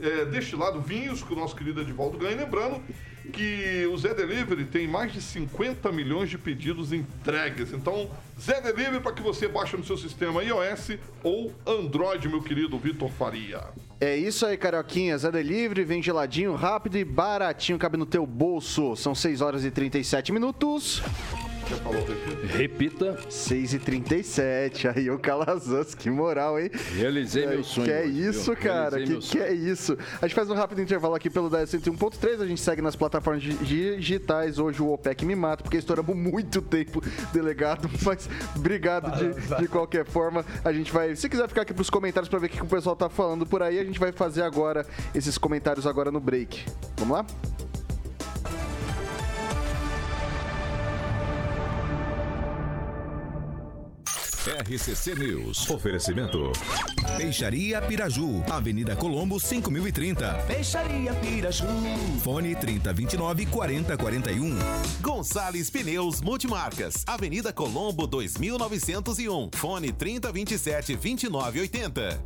é, destilado, vinhos que o nosso querido Edivaldo ganha. Lembrando que o Zé Delivery tem mais de 50 milhões de pedidos entregues. Então, Zé Delivery para que você baixe no seu sistema iOS ou Android, meu querido Vitor Faria. É isso aí, Carioquinha. Zé Delivery, vem geladinho, rápido e baratinho, cabe no teu bolso. São 6 horas e 37 minutos. Você falou, repita. Repita. 6 e 37 Aí, ô Calazans, que moral, hein? Realizei meu sonho. Que é isso, cara? Que, que é isso? A gente faz um rápido intervalo aqui pelo 10.1.3. A gente segue nas plataformas di- digitais. Hoje o OPEC me mata, porque estouramos muito tempo, delegado. Mas obrigado de, de qualquer forma. A gente vai. Se quiser ficar aqui pros comentários pra ver o que que o pessoal tá falando por aí, a gente vai fazer agora esses comentários agora no break. Vamos lá? RCC News. Oferecimento. Peixaria Piraju, Avenida Colombo 5030. Peixaria Piraju. Fone 3029 4041. Gonçalves Pneus Multimarcas, Avenida Colombo 2901, fone 3027 2980.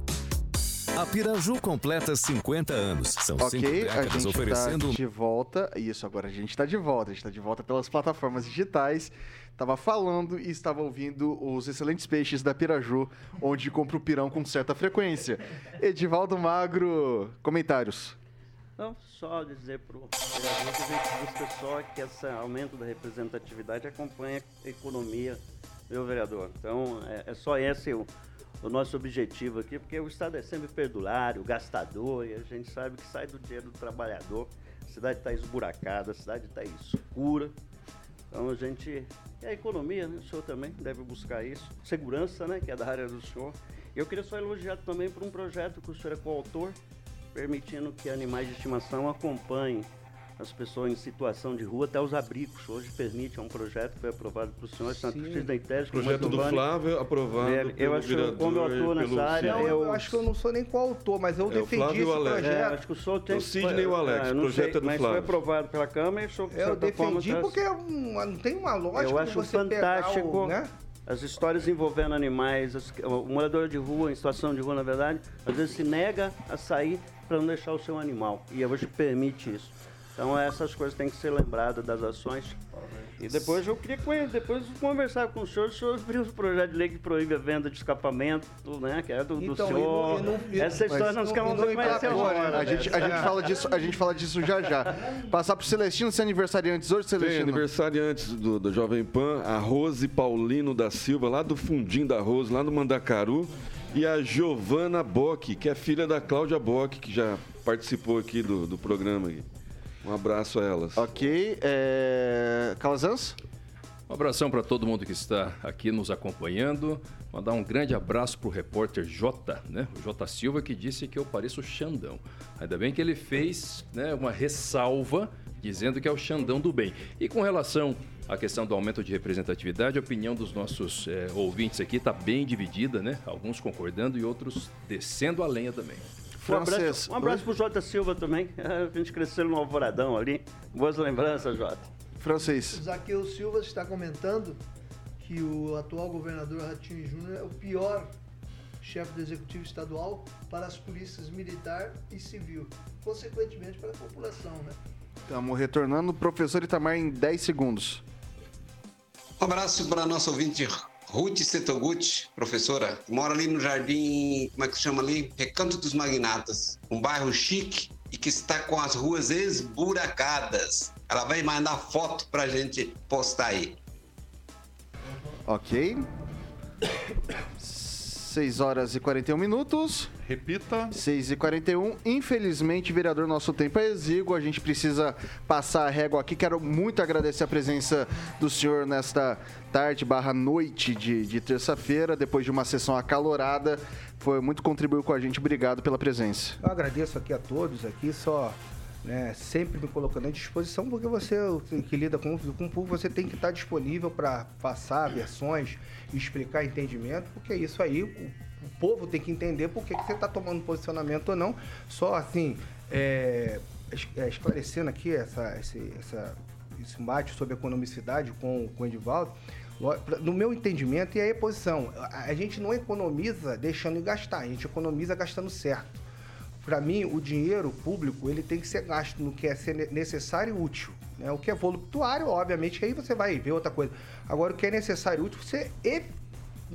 A Piraju completa 50 anos. São cinco Ok, a décadas gente oferecendo tá de volta. Isso, agora a gente tá de volta. A gente tá de volta pelas plataformas digitais. Tava falando e estava ouvindo os excelentes peixes da Piraju, onde compra o pirão com certa frequência. Edivaldo Magro, comentários. Então, só dizer para o vereador só que esse aumento da representatividade acompanhe a economia, meu vereador. Então, é, é só esse o, o nosso objetivo aqui, porque o Estado é sempre perdulário, gastador, e a gente sabe que sai do dinheiro do trabalhador. A cidade está esburacada, a cidade está escura. Então, a gente. E a economia, né? O senhor também deve buscar isso. Segurança, né? Que é da área do senhor. Eu queria só elogiar também por um projeto que o senhor é coautor, permitindo que animais de estimação acompanhem as pessoas em situação de rua até os abrigos. Hoje permite, é um projeto que foi aprovado pelo senhor, Sim. X da como Projeto do. Flávio, aprovado É, eu pelo acho que como eu atuo nessa área, Não, Sidney. eu acho que eu não sou nem coautor, mas eu É o defendi Flávio e esse o Alex. É, projeto. acho que o senhor tem O Sidney e o Alex, é, eu não projeto sei, é do mas foi Flávio. aprovado pela Câmara e o senhor, Eu certa forma, defendi traz- porque é um- não tem uma lógica eu acho você pegar fantástico o, né? as histórias envolvendo animais. as- o morador de rua, em situação de rua, na verdade, às vezes se nega a sair para não deixar o seu animal. E hoje permite isso. Então essas coisas têm que ser lembradas das ações. E depois eu queria depois conversar com o senhor, o senhor viu o projeto de lei que proíbe a venda de escapamento, né? Que é do, do Então, e senhor. não- e não- Essa história nós não conhecer agora. né? A gente, a, gente fala disso, a gente fala disso já já. Passar pro Celestino, seu aniversariante hoje, Tem Celestino. aniversariantes do, do Jovem Pan, a Rose Paulino da Silva, lá do Fundim da Rose, lá no Mandacaru, e a Giovana Bock, que é filha da Cláudia Bock, que já participou aqui do, do programa. aqui. Um abraço a elas. Ok, é... Calazans? Um abração para todo mundo que está aqui nos acompanhando. Mandar um grande abraço para o repórter Jota, né? O Jota Silva, que disse que eu pareço o Xandão. Ainda bem que ele fez né, uma ressalva dizendo que é o Xandão do bem. E com relação a questão do aumento de representatividade. A opinião dos nossos é, ouvintes aqui está bem dividida, né? Alguns concordando e outros descendo a lenha também. Um abraço, um abraço pro Jota Silva também. A gente cresceu no Alvoradão ali. Boas lembranças, Jota. Francês. Zaqueu Silva está comentando que o atual governador Ratinho Júnior é o pior chefe do executivo estadual para as polícias militar e civil, consequentemente para a população, né? Estamos retornando. Professor Itamar em 10 segundos. Um abraço para nosso ouvinte Ruth Setoguchi, professora, mora ali no Jardim, como é que se chama ali? Recanto dos Magnatas, um bairro chique e que está com as ruas esburacadas. Ela vai mandar foto pra gente postar aí. Ok. 6 horas e 41 minutos. Repita. 6 e 41. Infelizmente, vereador, nosso tempo é exíguo. A gente precisa passar a régua aqui. Quero muito agradecer a presença do senhor nesta tarde barra noite de, de terça-feira, depois de uma sessão acalorada. Foi muito contribuiu com a gente. Obrigado pela presença. Eu agradeço aqui a todos aqui, só né, sempre me colocando à disposição, porque você que lida com, com o público, você tem que estar disponível para passar versões, explicar entendimento, porque é isso aí, o, o povo tem que entender por que, você está tomando posicionamento ou não. Só assim, é, é, esclarecendo aqui essa, esse, essa, esse embate sobre economicidade com, com o Edivaldo, no meu entendimento, e aí a posição, a, a gente não economiza deixando de gastar, a gente economiza gastando certo para mim, o dinheiro público ele tem que ser gasto no que é necessário e útil. Né? O que é voluptuário, obviamente, aí você vai ver outra coisa. Agora, o que é necessário e útil, você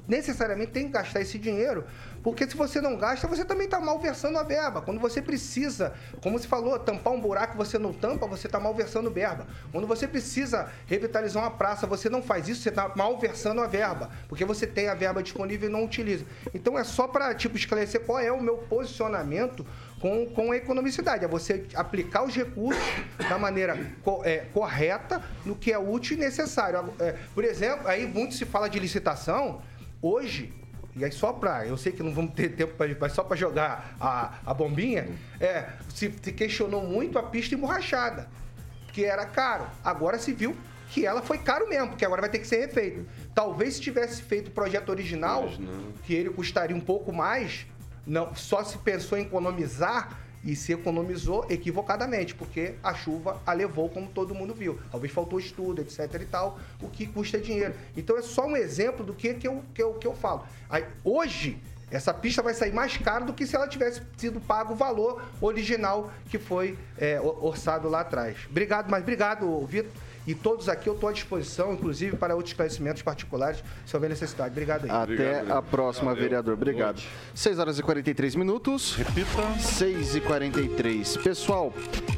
necessariamente tem que gastar esse dinheiro, porque se você não gasta, você também está malversando a verba. Quando você precisa, como se falou, tampar um buraco você não tampa, você está malversando verba. Quando você precisa revitalizar uma praça, você não faz isso, você está malversando a verba, porque você tem a verba disponível e não utiliza. Então é só para tipo esclarecer qual é o meu posicionamento com, com economicidade. É você aplicar os recursos da maneira co é, correta no que é útil e necessário. É, por exemplo, aí muito se fala de licitação. Hoje, e aí só para, eu sei que não vamos ter tempo, pra, mas só para jogar a, a bombinha, é, se, se questionou muito a pista emborrachada, que era caro. Agora se viu que ela foi caro mesmo, porque agora vai ter que ser refeito. Talvez se tivesse feito o projeto original, que ele custaria um pouco mais, não, só se pensou em economizar e se economizou equivocadamente, porque a chuva a levou, como todo mundo viu. Talvez faltou estudo, etc e tal, o que custa dinheiro. Então é só um exemplo do que, que, eu, que, eu, que eu falo. Aí, hoje, essa pista vai sair mais cara do que se ela tivesse sido pago o valor original que foi é, orçado lá atrás. Obrigado, mas obrigado, Vitor. E todos aqui eu estou à disposição, inclusive para outros esclarecimentos particulares, se houver necessidade. Obrigado aí. Até Obrigado, a próxima, Valeu. vereador. Obrigado. 6 horas e 43 minutos. Repita. 6 e 43. Pessoal,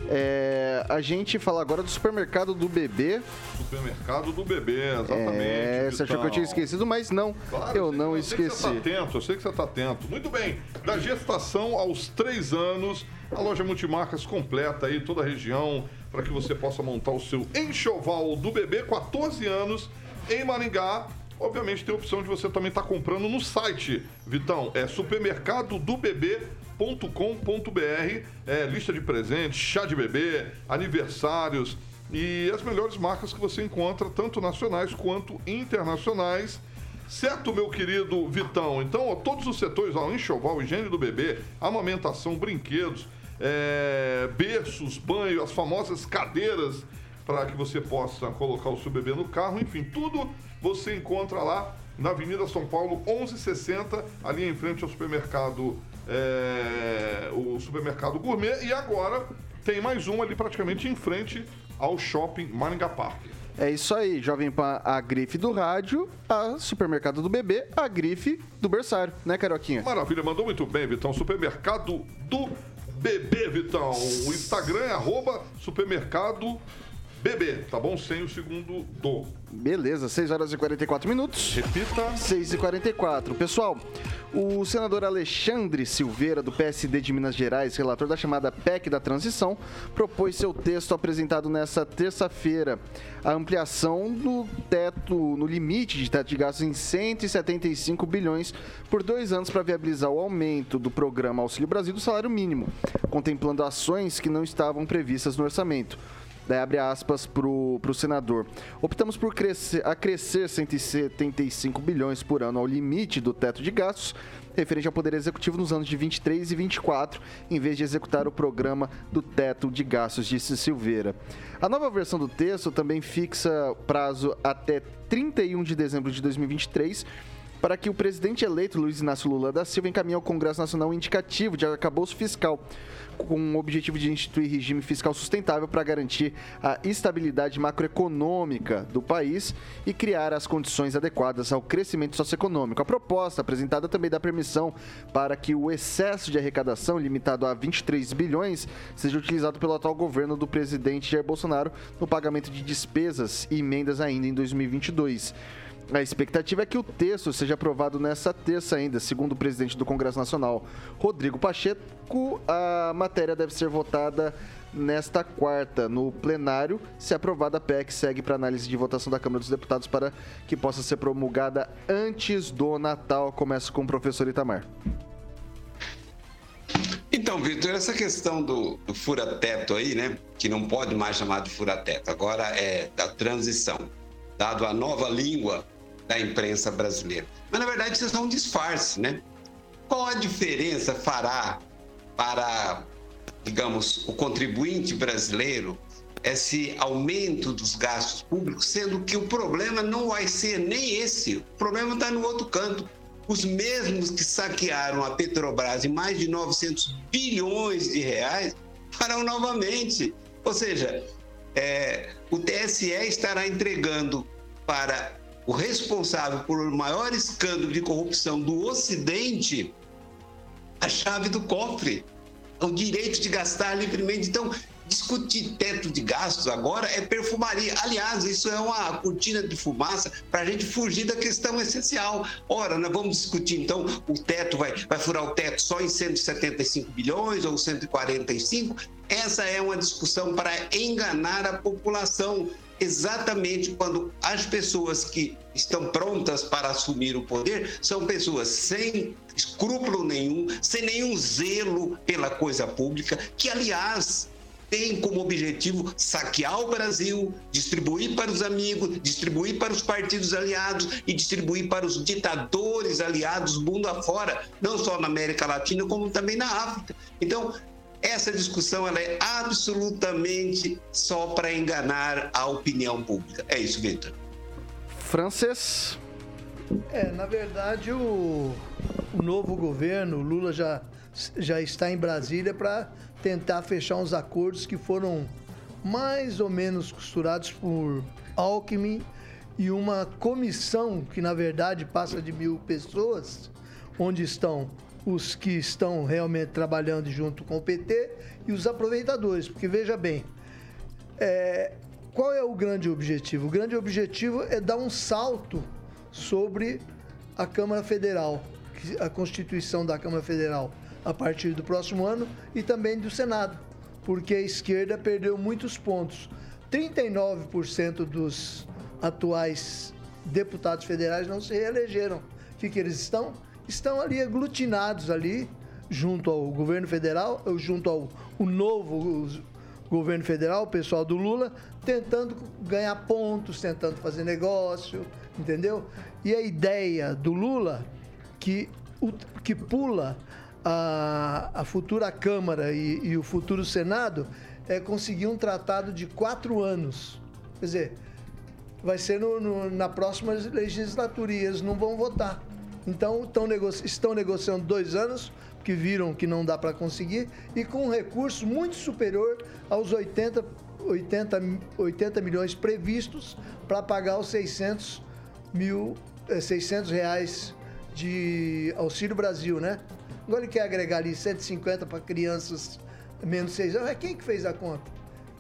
é, a gente fala agora do supermercado do bebê. Supermercado do bebê, exatamente. É, você achou que eu tinha esquecido, mas não. Claro, eu não eu esqueci. Sei que você tá atento, eu sei que você está atento. Muito bem. Da gestação aos 3 anos, a loja Multimarcas completa aí toda a região para que você possa montar o seu enxoval do bebê, 14 anos, em Maringá. Obviamente tem a opção de você também estar tá comprando no site, Vitão, é supermercadodobebê.com.br, é lista de presentes, chá de bebê, aniversários e as melhores marcas que você encontra, tanto nacionais quanto internacionais. Certo, meu querido Vitão? Então, ó, todos os setores, ó, enxoval, higiene do bebê, amamentação, brinquedos, é, berços, banho, as famosas cadeiras para que você possa colocar o seu bebê no carro, enfim, tudo você encontra lá na Avenida São Paulo 1160, ali em frente ao supermercado, é, o supermercado Gourmet, e agora tem mais um ali praticamente em frente ao shopping Maringá Park. É isso aí, Jovem Pan, a grife do rádio, a supermercado do bebê, a grife do berçário, né, Caroquinha? Maravilha, mandou muito bem, Vitão. Supermercado do bebê, Vitão. O Instagram é arroba supermercado bebê, tá bom? Sem o segundo do. Beleza, 6 horas e 44 minutos. Repita. 6 e 44. Pessoal, o senador Alexandre Silveira, do PSD de Minas Gerais, relator da chamada PEC da transição, propôs seu texto apresentado nesta terça-feira. A ampliação do teto, no limite de teto de gastos em 175 bilhões por dois anos para viabilizar o aumento do programa Auxílio Brasil do salário mínimo, contemplando ações que não estavam previstas no orçamento. Daí abre aspas pro, pro senador. Optamos por crescer, acrescer 175 bilhões por ano ao limite do teto de gastos referente ao Poder Executivo nos anos de 23 e 24, em vez de executar o programa do teto de gastos, disse Silveira. A nova versão do texto também fixa prazo até 31 de dezembro de 2023 para que o presidente eleito Luiz Inácio Lula da Silva encaminhe ao Congresso Nacional um indicativo de arcabouço fiscal com o objetivo de instituir regime fiscal sustentável para garantir a estabilidade macroeconômica do país e criar as condições adequadas ao crescimento socioeconômico. A proposta apresentada também dá permissão para que o excesso de arrecadação, limitado a 23 bilhões, seja utilizado pelo atual governo do presidente Jair Bolsonaro no pagamento de despesas e emendas ainda em 2022. A expectativa é que o texto seja aprovado nesta terça ainda, segundo o presidente do Congresso Nacional, Rodrigo Pacheco. A matéria deve ser votada nesta quarta no plenário. Se aprovada, a PEC segue para análise de votação da Câmara dos Deputados para que possa ser promulgada antes do Natal. Começa com o professor Itamar. Então, Vitor, essa questão do, do fura-teto aí, né? Que não pode mais chamar de fura-teto, agora é da transição, dado a nova língua da imprensa brasileira. Mas, na verdade, isso é um disfarce, né? Qual a diferença fará para, digamos, o contribuinte brasileiro esse aumento dos gastos públicos, sendo que o problema não vai ser nem esse, o problema está no outro canto. Os mesmos que saquearam a Petrobras em mais de 900 bilhões de reais farão novamente. Ou seja, é, o TSE estará entregando para o responsável por o maior escândalo de corrupção do Ocidente a chave do cofre, o direito de gastar livremente. Então, discutir teto de gastos agora é perfumaria. Aliás, isso é uma cortina de fumaça para a gente fugir da questão essencial. Ora, nós vamos discutir então o teto vai, vai furar o teto só em 175 bilhões ou 145? Essa é uma discussão para enganar a população exatamente quando as pessoas que estão prontas para assumir o poder são pessoas sem escrúpulo nenhum, sem nenhum zelo pela coisa pública, que, aliás, tem como objetivo saquear o Brasil, distribuir para os amigos, distribuir para os partidos aliados e distribuir para os ditadores aliados mundo afora, não só na América Latina, como também na África. Então, essa discussão ela é absolutamente só para enganar a opinião pública. É isso, Vitor. Francês. É, na verdade, o, o novo governo, o Lula já, já está em Brasília para tentar fechar uns acordos que foram mais ou menos costurados por Alckmin e uma comissão que, na verdade, passa de mil pessoas, onde estão os que estão realmente trabalhando junto com o PT e os aproveitadores, porque veja bem, é, qual é o grande objetivo? O grande objetivo é dar um salto sobre a Câmara Federal, a Constituição da Câmara Federal, a partir do próximo ano e também do Senado, porque a esquerda perdeu muitos pontos. 39% dos atuais deputados federais não se reelegeram. O que, que eles estão? Estão ali aglutinados ali, junto ao governo federal, junto ao o novo governo federal, o pessoal do Lula, tentando ganhar pontos, tentando fazer negócio, entendeu? E a ideia do Lula, que, que pula a, a futura Câmara e, e o futuro Senado, é conseguir um tratado de quatro anos. Quer dizer, vai ser no, no, na próxima legislatura e eles não vão votar. Então estão negociando dois anos, que viram que não dá para conseguir, e com um recurso muito superior aos 80, 80, 80 milhões previstos para pagar os 600 mil, 600 eh, reais de Auxílio Brasil, né? Agora ele quer agregar ali 150 para crianças menos de 6 anos. É quem que fez a conta?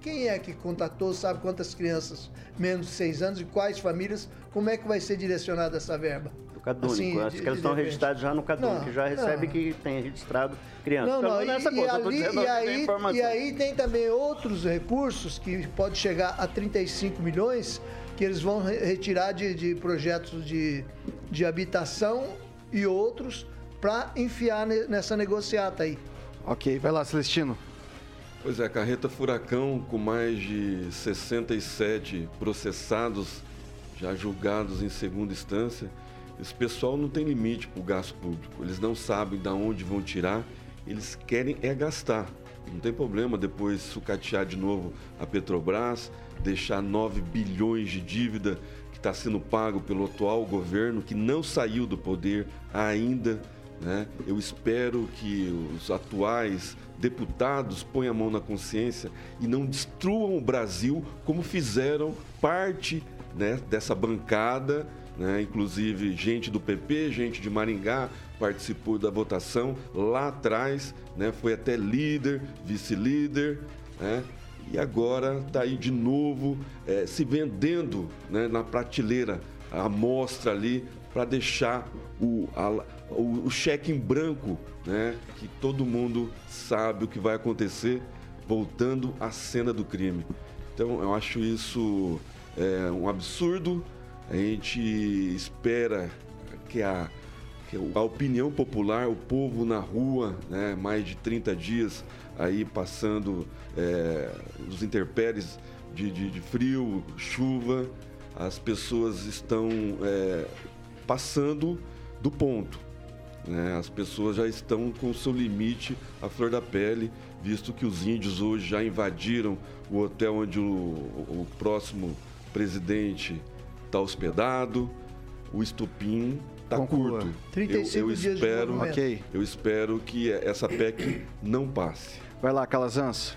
Quem é que contatou, sabe quantas crianças menos de 6 anos e quais famílias? Como é que vai ser direcionada essa verba? Cadúnico. Assim, Acho de, que elas estão registradas já no Cadúnico, que já recebe não. que tem registrado criança. Não, não, nessa e, coisa, ali, e, aí, e aí tem também outros recursos que pode chegar a 35 milhões que eles vão retirar de, de projetos de, de habitação e outros para enfiar nessa negociata aí. Ok, vai lá, Celestino. Pois é, carreta furacão com mais de 67 processados, já julgados em segunda instância. Esse pessoal não tem limite para o gasto público. Eles não sabem de onde vão tirar. Eles querem é gastar. Não tem problema depois sucatear de novo a Petrobras, deixar 9 bilhões de dívida que está sendo pago pelo atual governo, que não saiu do poder ainda. Né? Eu espero que os atuais deputados ponham a mão na consciência e não destruam o Brasil como fizeram parte né, dessa bancada, né, inclusive gente do PP, gente de Maringá participou da votação lá atrás, né, foi até líder, vice-líder, né, e agora está aí de novo é, se vendendo né, na prateleira, a amostra ali, para deixar o, a, o, o, cheque em branco, né, que todo mundo sabe o que vai acontecer, voltando à cena do crime. Então eu acho isso é, um absurdo. A gente espera que a, que a opinião popular, o povo na rua, né, mais de 30 dias aí passando é, os interpéries de, de, de, frio, chuva, as pessoas estão é, passando do ponto. Né? As pessoas já estão com o seu limite à flor da pele, visto que os índios hoje já invadiram o hotel onde o, o próximo presidente está hospedado, o estupim está curto. 35 eu, eu dias espero, de okay. Eu espero que essa PEC não passe. Vai lá, Calazans.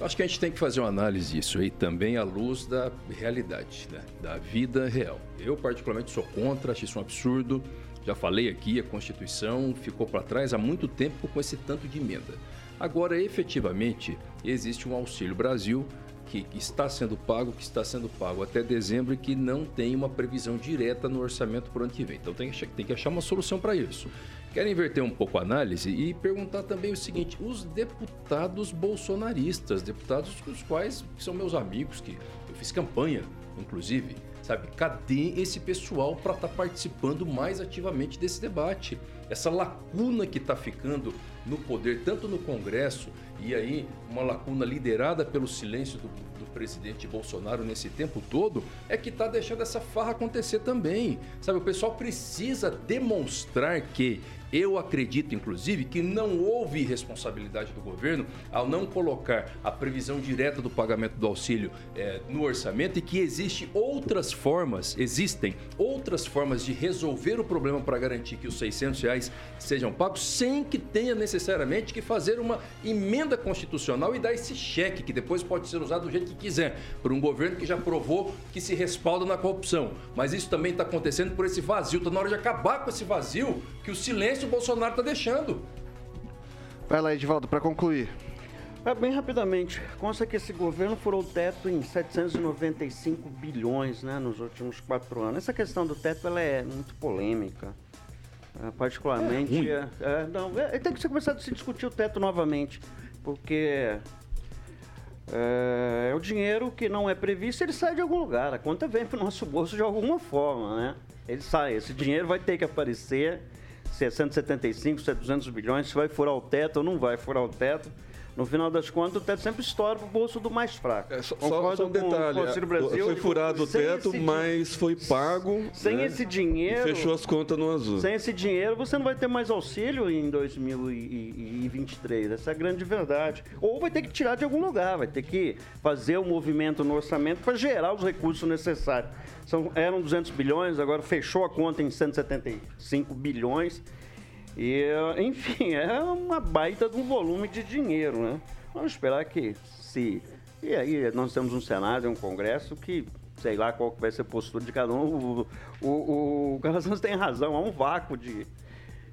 Acho que a gente tem que fazer uma análise disso aí também à luz da realidade, né? da vida real. Eu, particularmente, sou contra, acho isso um absurdo. Já falei aqui, a Constituição ficou para trás há muito tempo com esse tanto de emenda. Agora, efetivamente, existe um Auxílio Brasil que está sendo pago, que está sendo pago até dezembro e que não tem uma previsão direta no orçamento para o ano que vem. Então tem que, tem que achar uma solução para isso. Quero inverter um pouco a análise e perguntar também o seguinte: os deputados bolsonaristas, deputados os quais são meus amigos, que eu fiz campanha, inclusive, sabe? Cadê esse pessoal para estar tá participando mais ativamente desse debate? Essa lacuna que está ficando no poder, tanto no Congresso, e aí uma lacuna liderada pelo silêncio do, do presidente Bolsonaro nesse tempo todo, é que está deixando essa farra acontecer também. Sabe, o pessoal precisa demonstrar que eu acredito, inclusive, que não houve responsabilidade do governo ao não colocar a previsão direta do pagamento do auxílio é, no orçamento e que existe outras formas, existem outras formas de resolver o problema para garantir que os 600 reais sejam pagos sem que tenha necessariamente que fazer uma emenda constitucional e dar esse cheque que depois pode ser usado do jeito que quiser por um governo que já provou que se respalda na corrupção. Mas isso também está acontecendo por esse vazio. Está na hora de acabar com esse vazio que o silêncio o Bolsonaro está deixando. Vai lá, Edivaldo, para concluir. É, bem rapidamente, consta que esse governo furou o teto em 795 bilhões né, nos últimos quatro anos. Essa questão do teto ela é muito polêmica. É, particularmente. É, é, não, é, tem que ser começado a se discutir o teto novamente, porque é, é, o dinheiro que não é previsto, ele sai de algum lugar. A conta vem para o nosso bolso de alguma forma, né? Ele sai. Esse dinheiro vai ter que aparecer se é 175, se é 200 bilhões, se vai furar o teto ou não vai furar o teto. No final das contas, o teto sempre estoura o bolso do mais fraco. É, só, só um detalhe, com, com Brasil, foi furado o teto, mas foi pago. Sem né? esse dinheiro. fechou as contas no azul. Sem esse dinheiro, você não vai ter mais auxílio em 2023. Essa é a grande verdade. Ou vai ter que tirar de algum lugar, vai ter que fazer o um movimento no orçamento para gerar os recursos necessários. São, eram 200 bilhões, agora fechou a conta em 175 bilhões. E, enfim, é uma baita de um volume de dinheiro, né? Vamos esperar que se. E aí nós temos um Senado um Congresso que sei lá qual vai ser a postura de cada um. O, o, o Carlos tem razão, há um vácuo de,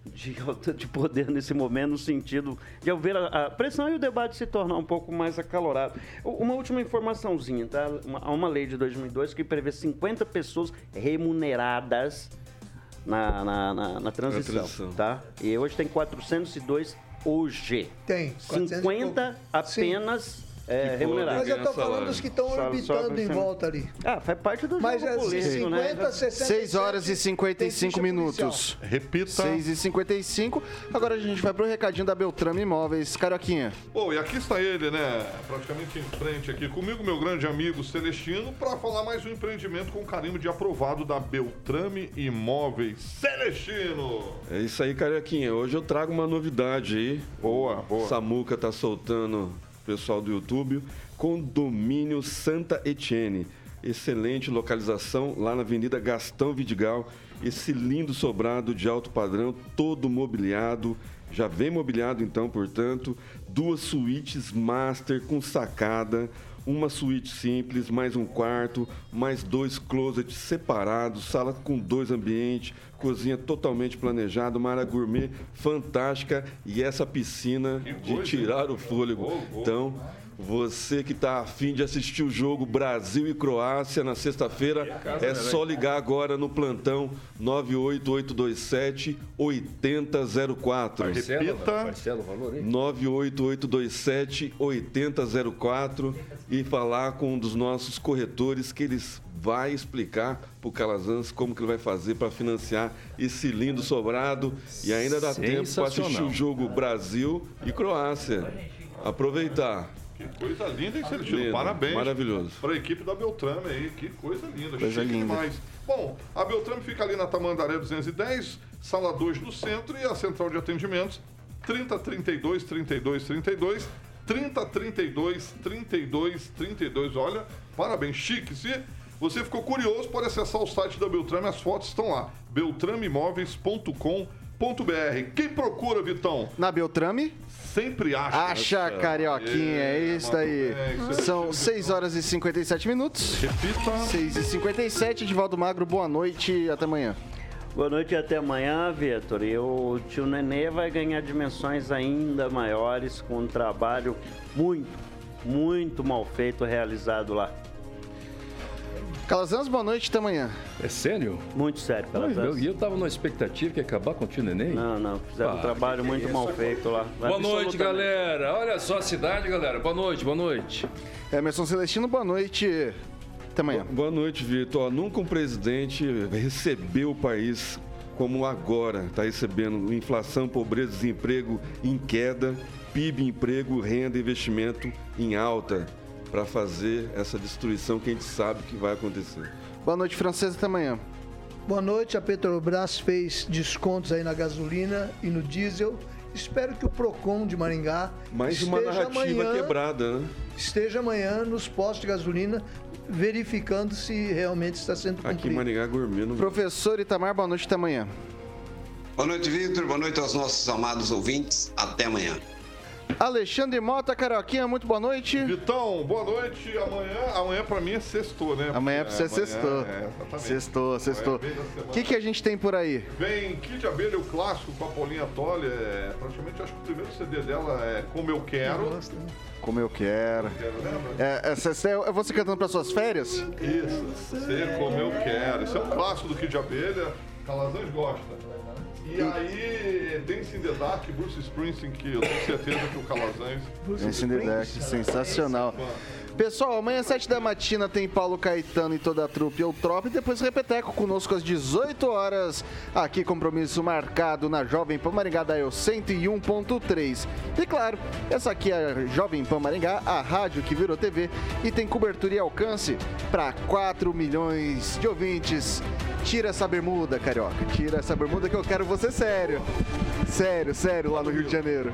de, de poder nesse momento, no sentido de haver a, a, pressão e o debate se tornar um pouco mais acalorado. Uma última informaçãozinha, tá? Há uma lei de 2002 que prevê 50 pessoas remuneradas na, na, na, na transição, transição, tá? E hoje tem 402 hoje. Tem. 50 apenas é, remunerado. Mas eu tô falando dos que estão orbitando em volta ali. Ah, faz parte do Mas jogo é político, 50, né? 60. 6 horas e 55 minutos. Repita. 6 e 55. Agora a gente vai pro recadinho da Beltrame Imóveis. Carioquinha. Bom, e aqui está ele, né? Praticamente em frente aqui comigo, meu grande amigo Celestino, para falar mais um empreendimento com carimbo de aprovado da Beltrame Imóveis. Celestino! É isso aí, Carioquinha. Hoje eu trago uma novidade aí. Boa, boa. Samuca tá soltando, pessoal do YouTube, Condomínio Santa Etienne. Excelente localização lá na Avenida Gastão Vidigal. Esse lindo sobrado de alto padrão, todo mobiliado. Já vem mobiliado então, portanto, duas suítes master com sacada, uma suíte simples, mais um quarto, mais dois closets separados, sala com dois ambientes, cozinha totalmente planejada, uma área gourmet fantástica e essa piscina de tirar o fôlego. Então, você que está afim de assistir o jogo Brasil e Croácia na sexta-feira, é só ligar agora no plantão 98827 8004. Repita. Parcela o valor, hein? 98827 8004 e falar com um dos nossos corretores que eles vai explicar para o Calazans como que ele vai fazer para financiar esse lindo sobrado e ainda dá tempo para assistir o jogo Brasil e Croácia. Aproveitar. Que coisa linda, hein, Celestino? Lindo, Parabéns. maravilhoso. Para a equipe da Beltrame aí. Que coisa linda. Coisa chique linda. demais. Bom, a Beltrame fica ali na Tamandaré 210, sala 2 no centro e a central de atendimentos 3032 32 32 30 32 32 32. Olha, parabéns, chique. Você ficou curioso, pode acessar o site da Beltrame, as fotos estão lá. beltrameimóveis.com.br. Quem procura, Vitão? Na Beltrame? Sempre acha. Acha, Carioquinha. É isso aí. São 6 horas e 57 minutos. Repita. 6 e 57. Divaldo Magro, boa noite. Até amanhã. Boa noite e até amanhã, Vitor. E o tio Nenê vai ganhar dimensões ainda maiores com um trabalho muito, muito mal feito realizado lá. Calazans, boa noite. Até amanhã. É sério? Muito sério, Calazans. meu, E eu tava numa expectativa que ia acabar com o tio Neném? Não, não. Fizeram um Ah, trabalho que que é muito mal feito lá. Boa noite, galera. Olha só a cidade, galera. Boa noite, boa noite. Emerson Celestino, boa noite. Até amanhã. Boa noite, Vitor. Nunca um presidente recebeu o país como agora está recebendo inflação, pobreza, desemprego em queda, PIB, emprego, renda, investimento em alta para fazer essa destruição que a gente sabe que vai acontecer. Boa noite, Francesa. Até amanhã. Boa noite, a Petrobras fez descontos aí na gasolina e no diesel. Espero que o Procon de Maringá Mais uma narrativa quebrada, né? esteja amanhã nos postos de gasolina verificando se realmente está sendo Aqui em cumprido. Maringá Gourmet não Professor Itamar, boa noite. Até amanhã. Boa noite, Vitor. Boa noite aos nossos amados ouvintes. Até amanhã. Alexandre Mota, Carioquinha, muito boa noite. Vitão, boa noite. Amanhã, amanhã pra mim é sextou, né? Amanhã pra você é amanhã sextou. É, exatamente. Sextou, sextou. É semana. O que, que a gente tem por aí? Vem Kid Abelha, o clássico com a Paulinha Tolle. É, praticamente acho que o primeiro CD dela é Como Eu Quero. Como eu quero. Quero, lembra? É, essa, essa é você cantando para suas férias? Isso, ser como eu quero. Isso é um clássico do Kid Abelha. Calazans gosta. E aí, Dance in the Dark, Bruce Springsteen, que eu tenho certeza que o Calazans. Dance in the Dark, sensacional. Pessoal, amanhã às 7 da matina tem Paulo Caetano e toda a trupe Eutrop e depois Repeteco conosco às 18 horas. Aqui compromisso marcado na Jovem Pan Maringá da Eu 101.3. E claro, essa aqui é a Jovem Pan Maringá, a rádio que virou TV e tem cobertura e alcance para 4 milhões de ouvintes. Tira essa bermuda, carioca. Tira essa bermuda que eu quero você sério. Sério, sério, lá no Rio de Janeiro.